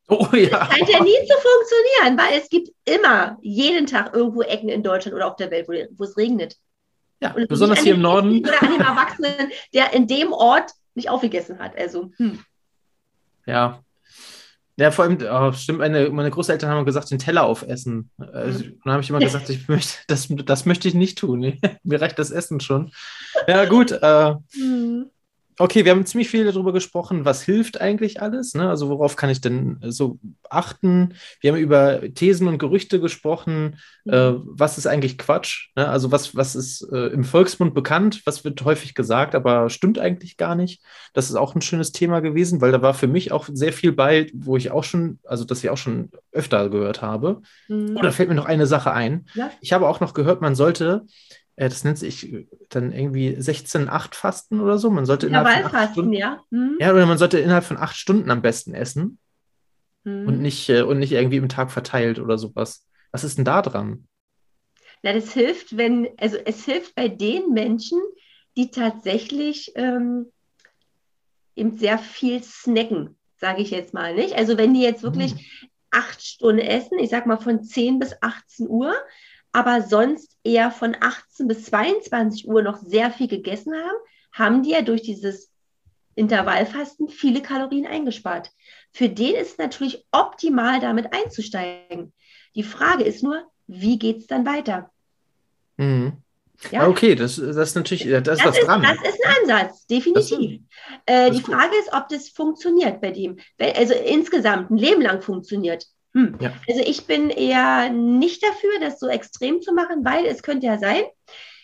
Speaker 2: Oh ja. Das scheint ja nie zu funktionieren, weil es gibt immer, jeden Tag irgendwo Ecken in Deutschland oder auf der Welt, wo, es regnet.
Speaker 1: Ja, besonders hier im Norden.
Speaker 2: Oder an dem Erwachsenen, der in dem Ort nicht aufgegessen hat. Also, hm.
Speaker 1: Ja, ja, vor allem, oh, stimmt, meine, meine Großeltern haben gesagt, den Teller aufessen. Also, mhm. dann habe ich immer gesagt, ich möchte, das, das möchte ich nicht tun. Mir reicht das Essen schon. Ja, gut. Äh, mhm. Okay, wir haben ziemlich viel darüber gesprochen, was hilft eigentlich alles. Ne? Also worauf kann ich denn äh, so achten? Wir haben über Thesen und Gerüchte gesprochen. Mhm. Äh, was ist eigentlich Quatsch? Ne? Also was, was ist äh, im Volksmund bekannt? Was wird häufig gesagt, aber stimmt eigentlich gar nicht? Das ist auch ein schönes Thema gewesen, weil da war für mich auch sehr viel bei, wo ich auch schon, also das ich auch schon öfter gehört habe. Mhm. Oder fällt mir noch eine Sache ein. Ja? Ich habe auch noch gehört, man sollte äh, das nennt sich dann irgendwie 16-8 Fasten oder so. Man sollte
Speaker 2: innerhalb von acht Stunden,
Speaker 1: ja. Hm. ja, oder man sollte innerhalb von acht Stunden am besten essen hm. und, nicht, äh, und nicht irgendwie im Tag verteilt oder sowas. Was ist denn da dran?
Speaker 2: Na, das hilft, wenn, also es hilft bei den Menschen, die tatsächlich ähm, eben sehr viel snacken, sage ich jetzt mal nicht. Also wenn die jetzt wirklich hm. acht Stunden essen, ich sag mal von 10 bis 18 Uhr, aber sonst eher von 18 bis 22 Uhr noch sehr viel gegessen haben, haben die ja durch dieses Intervallfasten viele Kalorien eingespart. Für den ist es natürlich optimal, damit einzusteigen. Die Frage ist nur, wie geht es dann weiter?
Speaker 1: Mhm. Ja? Okay, das, das ist natürlich, das, das ist was dran.
Speaker 2: Das ist ein Ansatz, definitiv. Äh, die Frage ist, ob das funktioniert bei dem. Also insgesamt ein Leben lang funktioniert. Hm. Ja. Also ich bin eher nicht dafür, das so extrem zu machen, weil es könnte ja sein,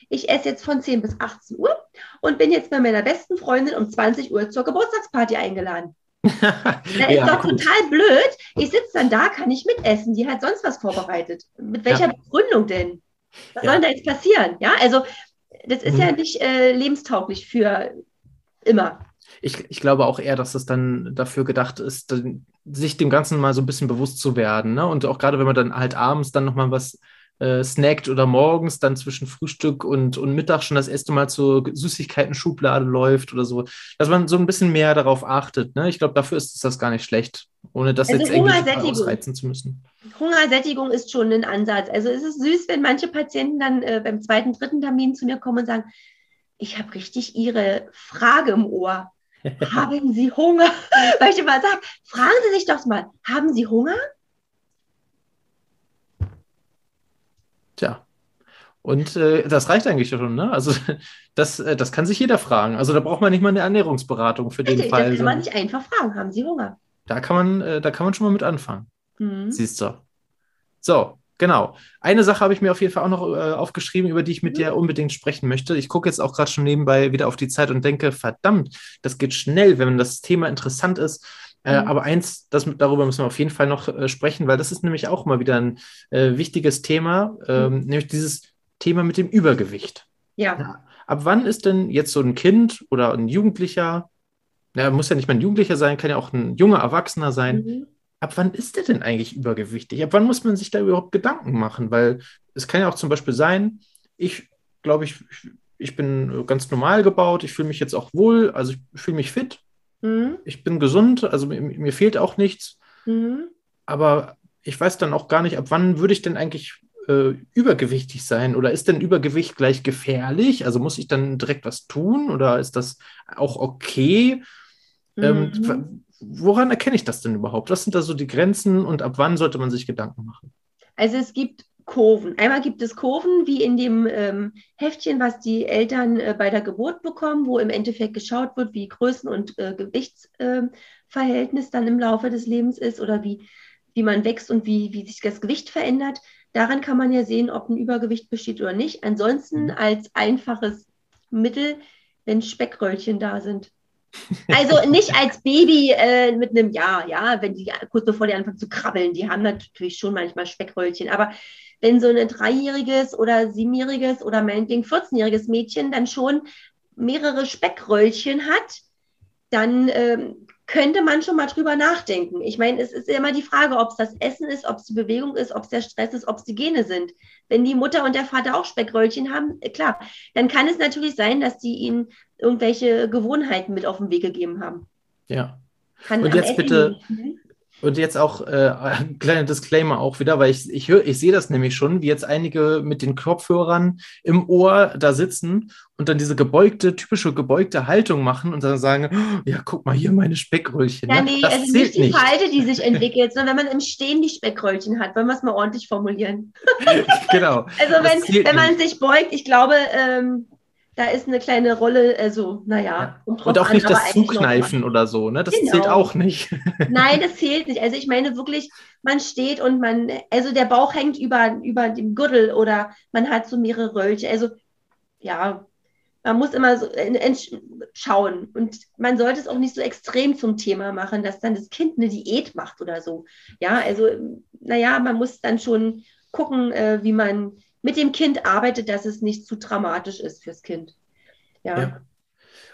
Speaker 2: ich esse jetzt von 10 bis 18 Uhr und bin jetzt bei meiner besten Freundin um 20 Uhr zur Geburtstagsparty eingeladen. da ist ja, doch gut. total blöd. Ich sitze dann da, kann ich mitessen. Die hat sonst was vorbereitet. Mit welcher ja. Begründung denn? Was ja. soll da jetzt passieren? Ja, also das ist mhm. ja nicht äh, lebenstauglich für immer.
Speaker 1: Ich, ich glaube auch eher, dass es dann dafür gedacht ist, sich dem Ganzen mal so ein bisschen bewusst zu werden. Ne? Und auch gerade, wenn man dann halt abends dann nochmal was äh, snackt oder morgens dann zwischen Frühstück und, und Mittag schon das erste Mal zur Süßigkeiten-Schublade läuft oder so, dass man so ein bisschen mehr darauf achtet. Ne? Ich glaube, dafür ist das gar nicht schlecht, ohne das also jetzt irgendwie ausreizen zu müssen.
Speaker 2: Hungersättigung ist schon ein Ansatz. Also es ist süß, wenn manche Patienten dann äh, beim zweiten, dritten Termin zu mir kommen und sagen, ich habe richtig Ihre Frage im Ohr. haben Sie Hunger? Weil ich immer sage, fragen Sie sich doch mal, haben Sie Hunger?
Speaker 1: Tja. Und äh, das reicht eigentlich schon, ne? Also das, äh, das kann sich jeder fragen. Also da braucht man nicht mal eine Ernährungsberatung für den
Speaker 2: Richtig,
Speaker 1: Fall.
Speaker 2: Das kann man sich einfach fragen, haben Sie Hunger?
Speaker 1: Da kann man, äh, da kann man schon mal mit anfangen.
Speaker 2: Mhm.
Speaker 1: Siehst du. So, genau. Eine Sache habe ich mir auf jeden Fall auch noch äh, aufgeschrieben, über die ich mit
Speaker 2: Mhm.
Speaker 1: dir unbedingt sprechen möchte. Ich gucke jetzt auch gerade schon nebenbei wieder auf die Zeit und denke, verdammt, das geht schnell, wenn das Thema interessant ist. Äh,
Speaker 2: Mhm.
Speaker 1: aber eins, das, darüber müssen wir auf jeden Fall noch äh, sprechen, weil das ist nämlich auch mal wieder ein äh, wichtiges Thema, ähm, nämlich dieses Thema mit dem Übergewicht.
Speaker 2: Ja.
Speaker 1: Ja. Ab wann ist denn jetzt so ein Kind oder ein Jugendlicher, na, muss ja nicht mal ein Jugendlicher sein, kann ja auch ein junger Erwachsener sein,
Speaker 2: Mhm.
Speaker 1: Ab wann ist der denn eigentlich übergewichtig? Ab wann muss man sich da überhaupt Gedanken machen? Weil es kann ja auch zum Beispiel sein, ich glaube, ich, ich bin ganz normal gebaut, ich fühle mich jetzt auch wohl, also ich fühle mich fit,
Speaker 2: Mhm.
Speaker 1: ich bin gesund, also mir, mir fehlt auch nichts,
Speaker 2: Mhm.
Speaker 1: aber ich weiß dann auch gar nicht, ab wann würde ich denn eigentlich äh, übergewichtig sein? Oder ist denn Übergewicht gleich gefährlich? Also muss ich dann direkt was tun oder ist das auch okay? Ähm,
Speaker 2: Mhm.
Speaker 1: w- woran erkenne ich das denn überhaupt? Was sind da so die Grenzen und ab wann sollte man sich Gedanken machen?
Speaker 2: Also es gibt Kurven. Einmal gibt es Kurven, wie in dem ähm, Heftchen, was die Eltern äh, bei der Geburt bekommen, wo im Endeffekt geschaut wird, wie Größen- und äh, Gewichtsverhältnis dann im Laufe des Lebens ist oder wie, wie man wächst und wie, wie sich das Gewicht verändert. Daran kann man ja sehen, ob ein Übergewicht besteht oder nicht. Ansonsten
Speaker 1: Mhm.
Speaker 2: als einfaches Mittel, wenn Speckröllchen da sind. Also nicht als Baby äh, mit einem Jahr, ja, wenn die kurz bevor die anfangen zu krabbeln, die haben natürlich schon manchmal Speckröllchen, aber wenn so ein dreijähriges oder siebenjähriges oder meinetwegen 14-jähriges Mädchen dann schon mehrere Speckröllchen hat, dann ähm, könnte man schon mal drüber nachdenken. Ich meine, es ist immer die Frage, ob es das Essen ist, ob es die Bewegung ist, ob es der Stress ist, ob es die Gene sind. Wenn die Mutter und der Vater auch Speckröllchen haben, äh, klar, dann kann es natürlich sein, dass die ihnen irgendwelche Gewohnheiten mit auf den Weg gegeben haben.
Speaker 1: Ja.
Speaker 2: Kann
Speaker 1: Und jetzt
Speaker 2: Essen
Speaker 1: bitte-
Speaker 2: liegen.
Speaker 1: Und jetzt auch äh, ein kleiner Disclaimer auch wieder, weil ich, ich, hör, ich sehe das nämlich schon, wie jetzt einige mit den Kopfhörern im Ohr da sitzen und dann diese gebeugte, typische gebeugte Haltung machen und dann sagen, "Oh, ja, guck mal hier meine Speckröllchen.
Speaker 2: Ja,
Speaker 1: ne?
Speaker 2: nee,
Speaker 1: das
Speaker 2: es ist nicht die
Speaker 1: nicht.
Speaker 2: Falte, die sich entwickelt, sondern wenn man im Stehen die Speckröllchen hat, wollen wir es mal ordentlich formulieren.
Speaker 1: genau.
Speaker 2: Also wenn, wenn man
Speaker 1: nicht.
Speaker 2: sich beugt, ich glaube, ähm, da ist eine kleine Rolle, also naja. Drauf
Speaker 1: Und auch
Speaker 2: an,
Speaker 1: nicht das Zukneifen oder so, ne? Das
Speaker 2: Genau.
Speaker 1: zählt auch nicht.
Speaker 2: Nein, das zählt nicht. Also ich meine wirklich, man steht und man, also der Bauch hängt über, über dem Gürtel oder man hat so mehrere Röllchen. Also ja, man muss immer so schauen. Und man sollte es auch nicht so extrem zum Thema machen, dass dann das Kind eine Diät macht oder so. Ja, also naja, man muss dann schon gucken, äh, wie man mit dem Kind arbeitet, dass es nicht zu dramatisch ist fürs Kind. Ja.
Speaker 1: Ja.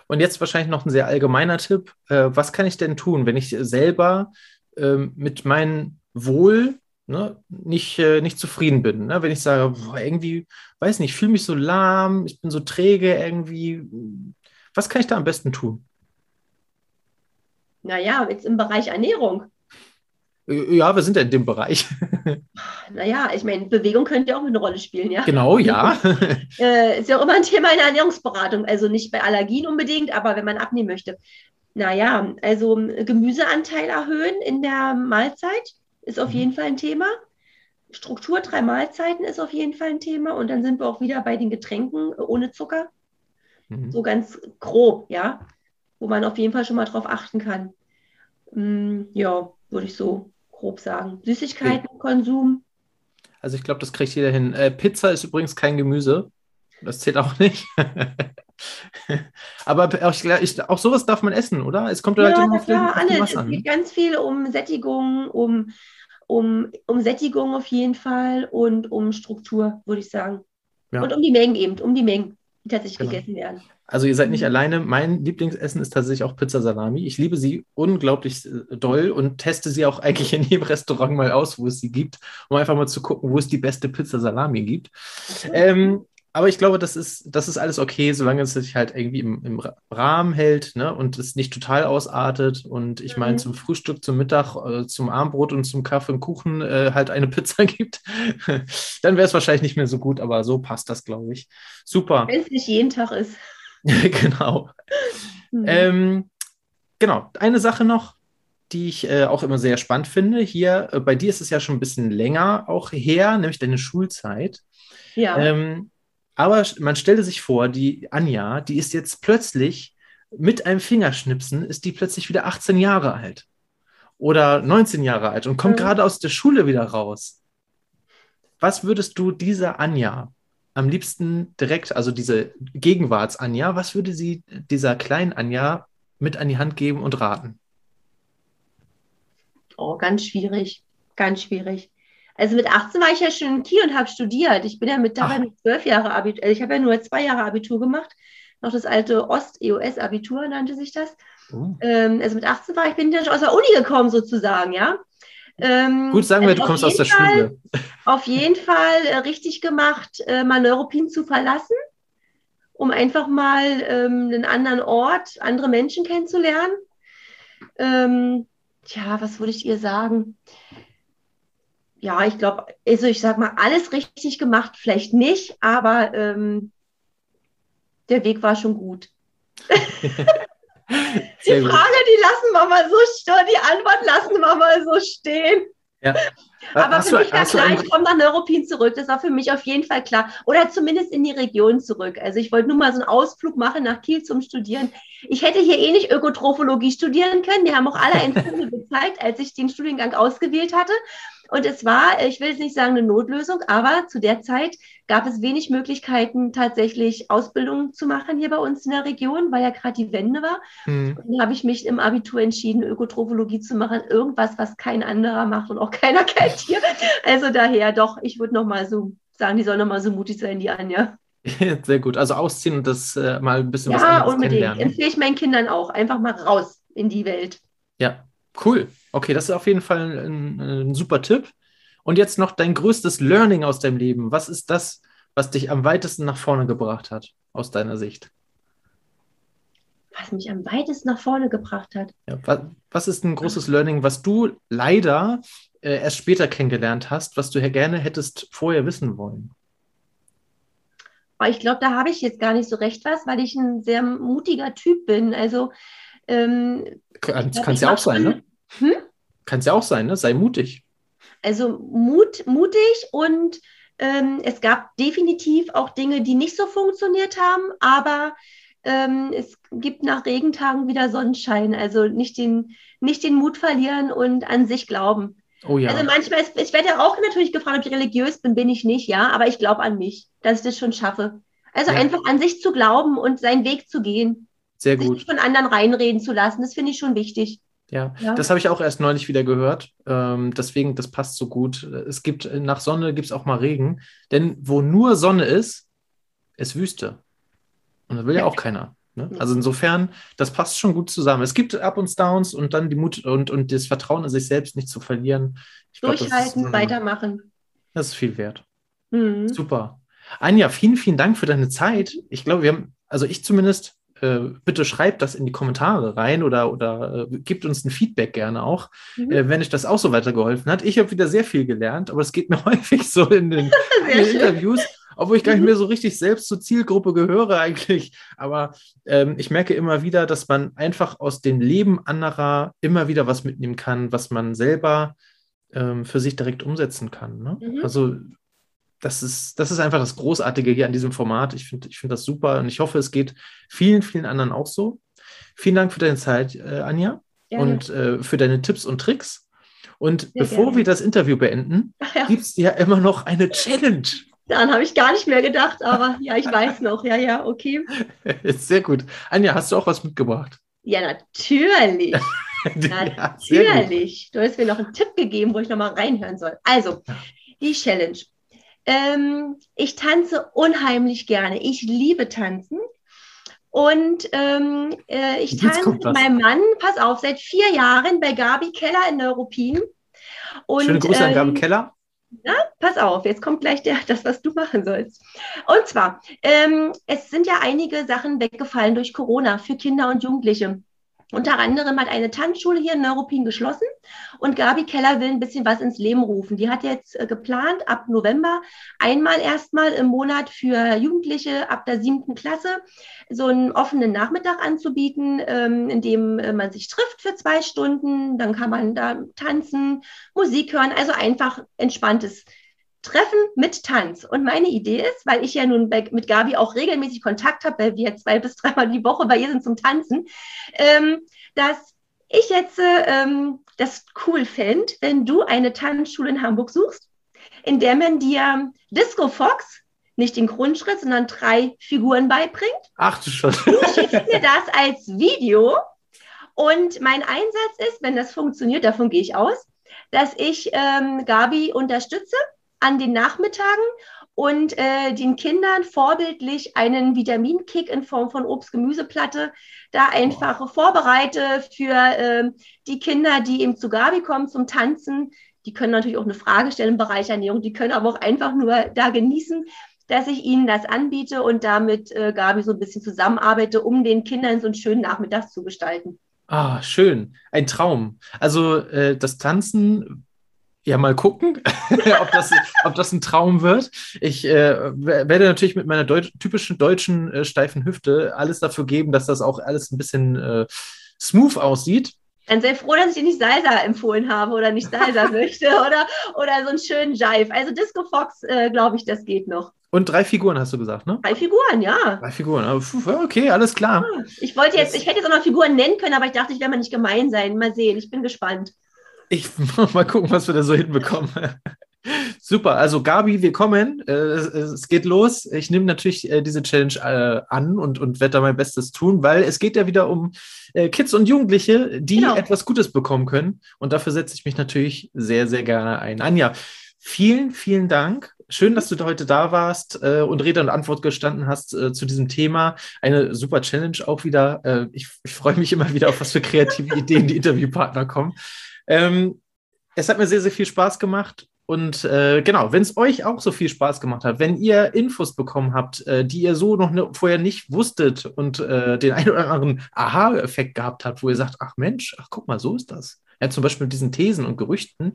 Speaker 1: Und jetzt wahrscheinlich noch ein sehr allgemeiner Tipp. Äh, was kann ich denn tun, wenn ich selber ähm, mit meinem Wohl ne, nicht, äh, nicht zufrieden bin? Ne? Wenn ich sage, boah, irgendwie, weiß nicht, ich fühle mich so lahm, ich bin so träge irgendwie. Was kann ich da am besten tun?
Speaker 2: Naja, jetzt im Bereich Ernährung.
Speaker 1: Äh, Ja, wir sind ja in dem Bereich.
Speaker 2: Naja, ich meine, Bewegung könnte ja auch eine Rolle spielen, ja.
Speaker 1: genau, ja.
Speaker 2: Äh, ist ja auch immer ein Thema in der Ernährungsberatung. Also nicht bei Allergien unbedingt, aber wenn man abnehmen möchte. Naja, also ähm, Gemüseanteil erhöhen in der Mahlzeit ist auf
Speaker 1: Mhm.
Speaker 2: jeden Fall ein Thema. Struktur drei Mahlzeiten ist auf jeden Fall ein Thema. Und dann sind wir auch wieder bei den Getränken ohne Zucker.
Speaker 1: Mhm.
Speaker 2: So ganz grob, ja. Wo man auf jeden Fall schon mal drauf achten kann. Mm, ja, würde ich so grob sagen. Süßigkeitenkonsum.
Speaker 1: Also ich glaube, das kriegt jeder hin. Äh, Pizza ist übrigens kein Gemüse. Das zählt auch nicht. Aber auch, ich, auch sowas darf man essen, oder? Es kommt halt
Speaker 2: Ja,
Speaker 1: immer
Speaker 2: na
Speaker 1: auf den,
Speaker 2: klar,
Speaker 1: auf den
Speaker 2: Es geht ganz viel um Sättigung, um, um, um Sättigung auf jeden Fall und um Struktur, würde ich sagen.
Speaker 1: Ja.
Speaker 2: Und um die Mengen eben, um die Mengen, die tatsächlich
Speaker 1: Genau.
Speaker 2: gegessen werden.
Speaker 1: Also ihr seid nicht
Speaker 2: Mhm.
Speaker 1: alleine. Mein Lieblingsessen ist tatsächlich auch Pizza Salami. Ich liebe sie unglaublich äh, doll und teste sie auch eigentlich in jedem Restaurant mal aus, wo es sie gibt, um einfach mal zu gucken, wo es die beste Pizza Salami gibt. Ähm, aber ich glaube, das ist, das ist alles okay, solange es sich halt irgendwie im, im Ra- Rahmen hält ne? und es nicht total ausartet. Und ich meine,
Speaker 2: Mhm.
Speaker 1: zum Frühstück, zum Mittag, äh, zum Abendbrot und zum Kaffee und Kuchen äh, halt eine Pizza gibt, dann wäre es wahrscheinlich nicht mehr so gut, aber so passt das, glaube ich. Super.
Speaker 2: Wenn es nicht jeden Tag ist.
Speaker 1: genau.
Speaker 2: Mhm.
Speaker 1: Ähm, genau, eine Sache noch, die ich äh, auch immer sehr spannend finde. Hier, äh, bei dir ist es ja schon ein bisschen länger auch her, nämlich deine Schulzeit.
Speaker 2: Ja.
Speaker 1: Ähm, aber man stelle sich vor, die Anja, die ist jetzt plötzlich mit einem Fingerschnipsen, ist die plötzlich wieder 18 Jahre alt oder 19 Jahre alt und kommt
Speaker 2: Mhm.
Speaker 1: gerade aus der Schule wieder raus. Was würdest du dieser Anja am liebsten direkt, also diese Gegenwarts-Anja, was würde sie dieser kleinen Anja mit an die Hand geben und raten?
Speaker 2: Oh, ganz schwierig. Ganz schwierig. Also mit 18 war ich ja schon in Kiel und habe studiert. Ich bin ja mit dabei
Speaker 1: Ach.
Speaker 2: mit zwölf Jahre Abitur. Also ich habe ja nur zwei Jahre Abitur gemacht. Noch das alte Ost-EOS-Abitur nannte sich das.
Speaker 1: Oh.
Speaker 2: Ähm, also mit 18 war ich, bin ich ja schon aus der Uni gekommen sozusagen, ja. Ähm,
Speaker 1: Gut, sagen wir, du
Speaker 2: auf
Speaker 1: kommst aus der
Speaker 2: Fall-
Speaker 1: Schule.
Speaker 2: Auf jeden Fall äh, richtig gemacht, äh, mal Neuruppin zu verlassen, um einfach mal ähm, einen anderen Ort, andere Menschen kennenzulernen. Ähm, tja, was würde ich ihr sagen? Ja, ich glaube, also ich sag mal, alles richtig gemacht, vielleicht nicht, aber ähm, der Weg war schon gut. Die. Frage, die lassen wir mal so stehen, die Antwort lassen wir mal so stehen.
Speaker 1: Ja.
Speaker 2: Aber
Speaker 1: hast
Speaker 2: für
Speaker 1: du,
Speaker 2: mich war klar, ich komme nach Neuruppin zurück. Das war für mich auf jeden Fall klar. Oder zumindest in die Region zurück. Also ich wollte nur mal so einen Ausflug machen nach Kiel zum Studieren. Ich hätte hier eh nicht Ökotrophologie studieren können. Die haben auch alle Foto gezeigt, als ich den Studiengang ausgewählt hatte. Und es war, ich will jetzt nicht sagen eine Notlösung, aber zu der Zeit gab es wenig Möglichkeiten, tatsächlich Ausbildung zu machen hier bei uns in der Region, weil ja gerade die Wende war.
Speaker 1: Hm.
Speaker 2: Dann habe ich mich im Abitur entschieden, Ökotrophologie zu machen. Irgendwas, was kein anderer macht und auch keiner kennt hier. Also daher doch, ich würde nochmal so sagen, die soll nochmal so mutig sein, die Anja.
Speaker 1: Sehr gut. Also ausziehen und das äh, mal ein bisschen was
Speaker 2: Ja,
Speaker 1: anderes
Speaker 2: unbedingt.
Speaker 1: kennenlernen.
Speaker 2: Empfehle ich meinen Kindern auch. Einfach mal raus in die Welt.
Speaker 1: Ja, cool. Okay, das ist auf jeden Fall ein, ein super Tipp. Und jetzt noch dein größtes Learning aus deinem Leben. Was ist das, was dich am weitesten nach vorne gebracht hat, aus deiner Sicht?
Speaker 2: Was mich am weitesten nach vorne gebracht hat.
Speaker 1: Ja, was, was ist ein großes Learning, was du leider äh, erst später kennengelernt hast, was du ja gerne hättest vorher wissen wollen?
Speaker 2: Ich glaube, da habe ich jetzt gar nicht so recht was, weil ich ein sehr mutiger Typ bin. Also ähm,
Speaker 1: Kann
Speaker 2: glaub,
Speaker 1: es ja auch sein, ne?
Speaker 2: Hm?
Speaker 1: Kann es ja auch sein, ne? Sei mutig.
Speaker 2: Also Mut, mutig und ähm, es gab definitiv auch Dinge, die nicht so funktioniert haben, aber ähm, es gibt nach Regentagen wieder Sonnenschein. Also nicht den, nicht den Mut verlieren und an sich glauben.
Speaker 1: Oh ja.
Speaker 2: Also manchmal, ist, ich werde ja auch natürlich gefragt, ob ich religiös bin, bin ich nicht, ja, aber ich glaube an mich, dass ich das schon schaffe. Also
Speaker 1: Ja.
Speaker 2: einfach an sich zu glauben und seinen Weg zu gehen,
Speaker 1: Sehr
Speaker 2: sich
Speaker 1: gut.
Speaker 2: nicht von anderen reinreden zu lassen, das finde ich schon wichtig.
Speaker 1: Ja,
Speaker 2: Ja.
Speaker 1: das habe ich auch erst neulich wieder gehört. Ähm, deswegen, das passt so gut. Es gibt nach Sonne gibt es auch mal Regen. Denn wo nur Sonne ist, ist Wüste. Und das will ja
Speaker 2: Ja.
Speaker 1: auch keiner. Ne? Also insofern, das passt schon gut zusammen. Es gibt Up und Downs und dann die Mut und, und das Vertrauen in sich selbst nicht zu verlieren. Ich glaub, das ist,
Speaker 2: Durchhalten, weitermachen.
Speaker 1: Das ist viel wert.
Speaker 2: Mhm.
Speaker 1: Super. Anja, vielen, vielen Dank für deine Zeit. Ich glaube, wir haben, also ich zumindest, äh, bitte schreibt das in die Kommentare rein oder, oder äh, gebt uns ein Feedback gerne auch,
Speaker 2: Mhm.
Speaker 1: äh, wenn euch das auch so weitergeholfen hat. Ich habe wieder sehr viel gelernt, aber es geht mir häufig so in den, in den. Interviews, obwohl ich gar nicht
Speaker 2: Mhm.
Speaker 1: mehr so richtig selbst zur Zielgruppe gehöre eigentlich. Aber ähm, ich merke immer wieder, dass man einfach aus dem Leben anderer immer wieder was mitnehmen kann, was man selber ähm, für sich direkt umsetzen kann. Ne?
Speaker 2: Mhm.
Speaker 1: Also das ist, das ist einfach das Großartige hier an diesem Format. Ich finde ich find das super und ich hoffe, es geht vielen, vielen anderen auch so. Vielen Dank für deine Zeit, äh, Anja,
Speaker 2: Gerne.
Speaker 1: und äh, für deine Tipps und Tricks. Und
Speaker 2: Sehr
Speaker 1: bevor
Speaker 2: gerne.
Speaker 1: wir das Interview beenden,
Speaker 2: ja,
Speaker 1: gibt es ja immer noch eine Challenge.
Speaker 2: daran habe ich gar nicht mehr gedacht, aber ja, ich weiß noch. Ja, ja, okay.
Speaker 1: Sehr gut. Anja, hast du auch was mitgebracht?
Speaker 2: Ja, natürlich.
Speaker 1: Ja.
Speaker 2: Natürlich. Du hast mir noch einen Tipp gegeben, wo ich nochmal reinhören soll. Also,
Speaker 1: Ja.
Speaker 2: die Challenge. Ähm, ich tanze unheimlich gerne. Ich liebe tanzen. Und ähm, äh, ich
Speaker 1: Jetzt
Speaker 2: tanze mit meinem Mann, pass auf, seit vier Jahren bei Gabi Keller in Neuruppin. Und,
Speaker 1: Schöne Grüße an Gabi
Speaker 2: ähm,
Speaker 1: Keller.
Speaker 2: Pass auf, jetzt kommt gleich der, das, was du machen sollst. Und zwar, ähm, es sind ja einige Sachen weggefallen durch Corona für Kinder und Jugendliche. Unter anderem hat eine Tanzschule hier in Neuruppin geschlossen und Gabi Keller will ein bisschen was ins Leben rufen. Die hat jetzt äh, geplant, ab November einmal erstmal im Monat für Jugendliche ab der siebten Klasse so einen offenen Nachmittag anzubieten, ähm, in dem äh, man sich trifft für zwei Stunden. Dann kann man da tanzen, Musik hören, also einfach entspanntes Treffen mit Tanz. Und meine Idee ist, weil ich ja nun bei, mit Gabi auch regelmäßig Kontakt habe, weil wir zwei bis dreimal die Woche bei ihr sind zum Tanzen, ähm, dass ich jetzt ähm, das cool fände, wenn du eine Tanzschule in Hamburg suchst, in der man dir Disco Fox, nicht den Grundschritt, sondern drei Figuren beibringt.
Speaker 1: Ach du schon.
Speaker 2: Du schickst mir das als Video. Und mein Einsatz ist, wenn das funktioniert, davon gehe ich aus, dass ich ähm, Gabi unterstütze an den Nachmittagen und äh, den Kindern vorbildlich einen Vitaminkick in Form von Obst-Gemüseplatte da einfach wow. vorbereite für äh, die Kinder, die eben zu Gabi kommen zum Tanzen. Die können natürlich auch eine Frage stellen im Bereich Ernährung, die können aber auch einfach nur da genießen, dass ich ihnen das anbiete und damit äh, Gabi so ein bisschen zusammenarbeite, um den Kindern so einen schönen Nachmittag zu gestalten.
Speaker 1: Ah, schön. Ein Traum. Also äh, das Tanzen ja, mal gucken, ob, das, ob das ein Traum wird. Ich äh, werde natürlich mit meiner Deut typischen deutschen äh, steifen Hüfte alles dafür geben, dass das auch alles ein bisschen äh, smooth aussieht.
Speaker 2: Dann sei froh, dass ich dir nicht Salsa empfohlen habe oder nicht Salsa möchte oder, oder so einen schönen Jive. Also Disco Fox, äh, glaube ich, das geht noch.
Speaker 1: Und drei Figuren hast du gesagt, ne?
Speaker 2: Drei Figuren, ja.
Speaker 1: Drei Figuren, okay, alles klar.
Speaker 2: Ich wollte jetzt, ich hätte jetzt auch noch Figuren nennen können, aber ich dachte, ich werde mal nicht gemein sein. Mal sehen, ich bin gespannt.
Speaker 1: Ich mal gucken, was wir da so hinbekommen. Super, also Gabi, wir kommen. Äh, es geht los. Ich nehme natürlich äh, diese Challenge äh, an und, und werde da mein Bestes tun, weil es geht ja wieder um Kids und Jugendliche, die genau. etwas Gutes bekommen können. Und dafür setze ich mich natürlich sehr, sehr gerne ein. Anja, vielen, vielen Dank. Schön, dass du heute da warst und Rede und Antwort gestanden hast zu diesem Thema. Eine super Challenge auch wieder. ich, ich freue mich immer wieder auf was für kreative Ideen die Interviewpartner kommen. Ähm, es hat mir sehr, sehr viel Spaß gemacht. Und äh, genau, wenn es euch auch so viel Spaß gemacht hat, wenn ihr Infos bekommen habt, äh, die ihr so noch ne, vorher nicht wusstet und äh, den einen oder anderen Aha-Effekt gehabt habt, wo ihr sagt, ach Mensch, ach guck mal, so ist das. Ja, zum Beispiel mit diesen Thesen und Gerüchten,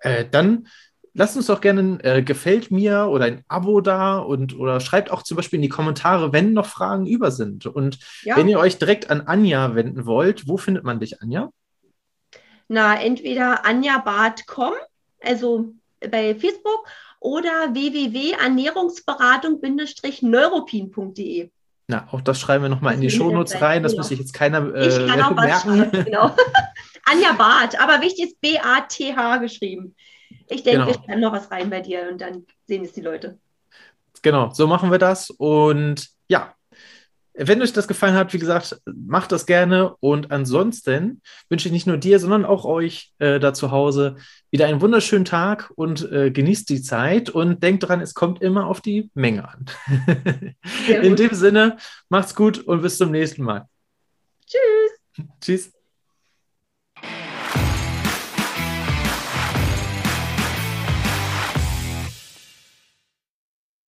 Speaker 1: äh, dann lasst uns doch gerne äh, gefällt mir oder ein Abo da und oder schreibt auch zum Beispiel in die Kommentare, wenn noch Fragen über sind. Und ja. wenn ihr euch direkt an Anja wenden wollt, wo findet man dich, Anja?
Speaker 2: Na, entweder anjabart.com, also bei Facebook, oder www.ernährungsberatung-neuropin.de.
Speaker 1: Na, auch das schreiben wir nochmal in die Shownotes rein. Das genau. muss sich jetzt keiner äh,
Speaker 2: ich kann auch merken. Was genau. Anja Barth, aber wichtig ist B-A-T-H geschrieben. Ich denke, genau. ich kann noch was rein bei dir und dann sehen es die Leute.
Speaker 1: Genau, so machen wir das. Und ja, wenn euch das gefallen hat, wie gesagt, macht das gerne. Und ansonsten wünsche ich nicht nur dir, sondern auch euch äh, da zu Hause wieder einen wunderschönen Tag und äh, genießt die Zeit und denkt dran, es kommt immer auf die Menge an. In dem Sinne, macht's gut und bis zum nächsten Mal.
Speaker 2: Tschüss.
Speaker 1: Tschüss.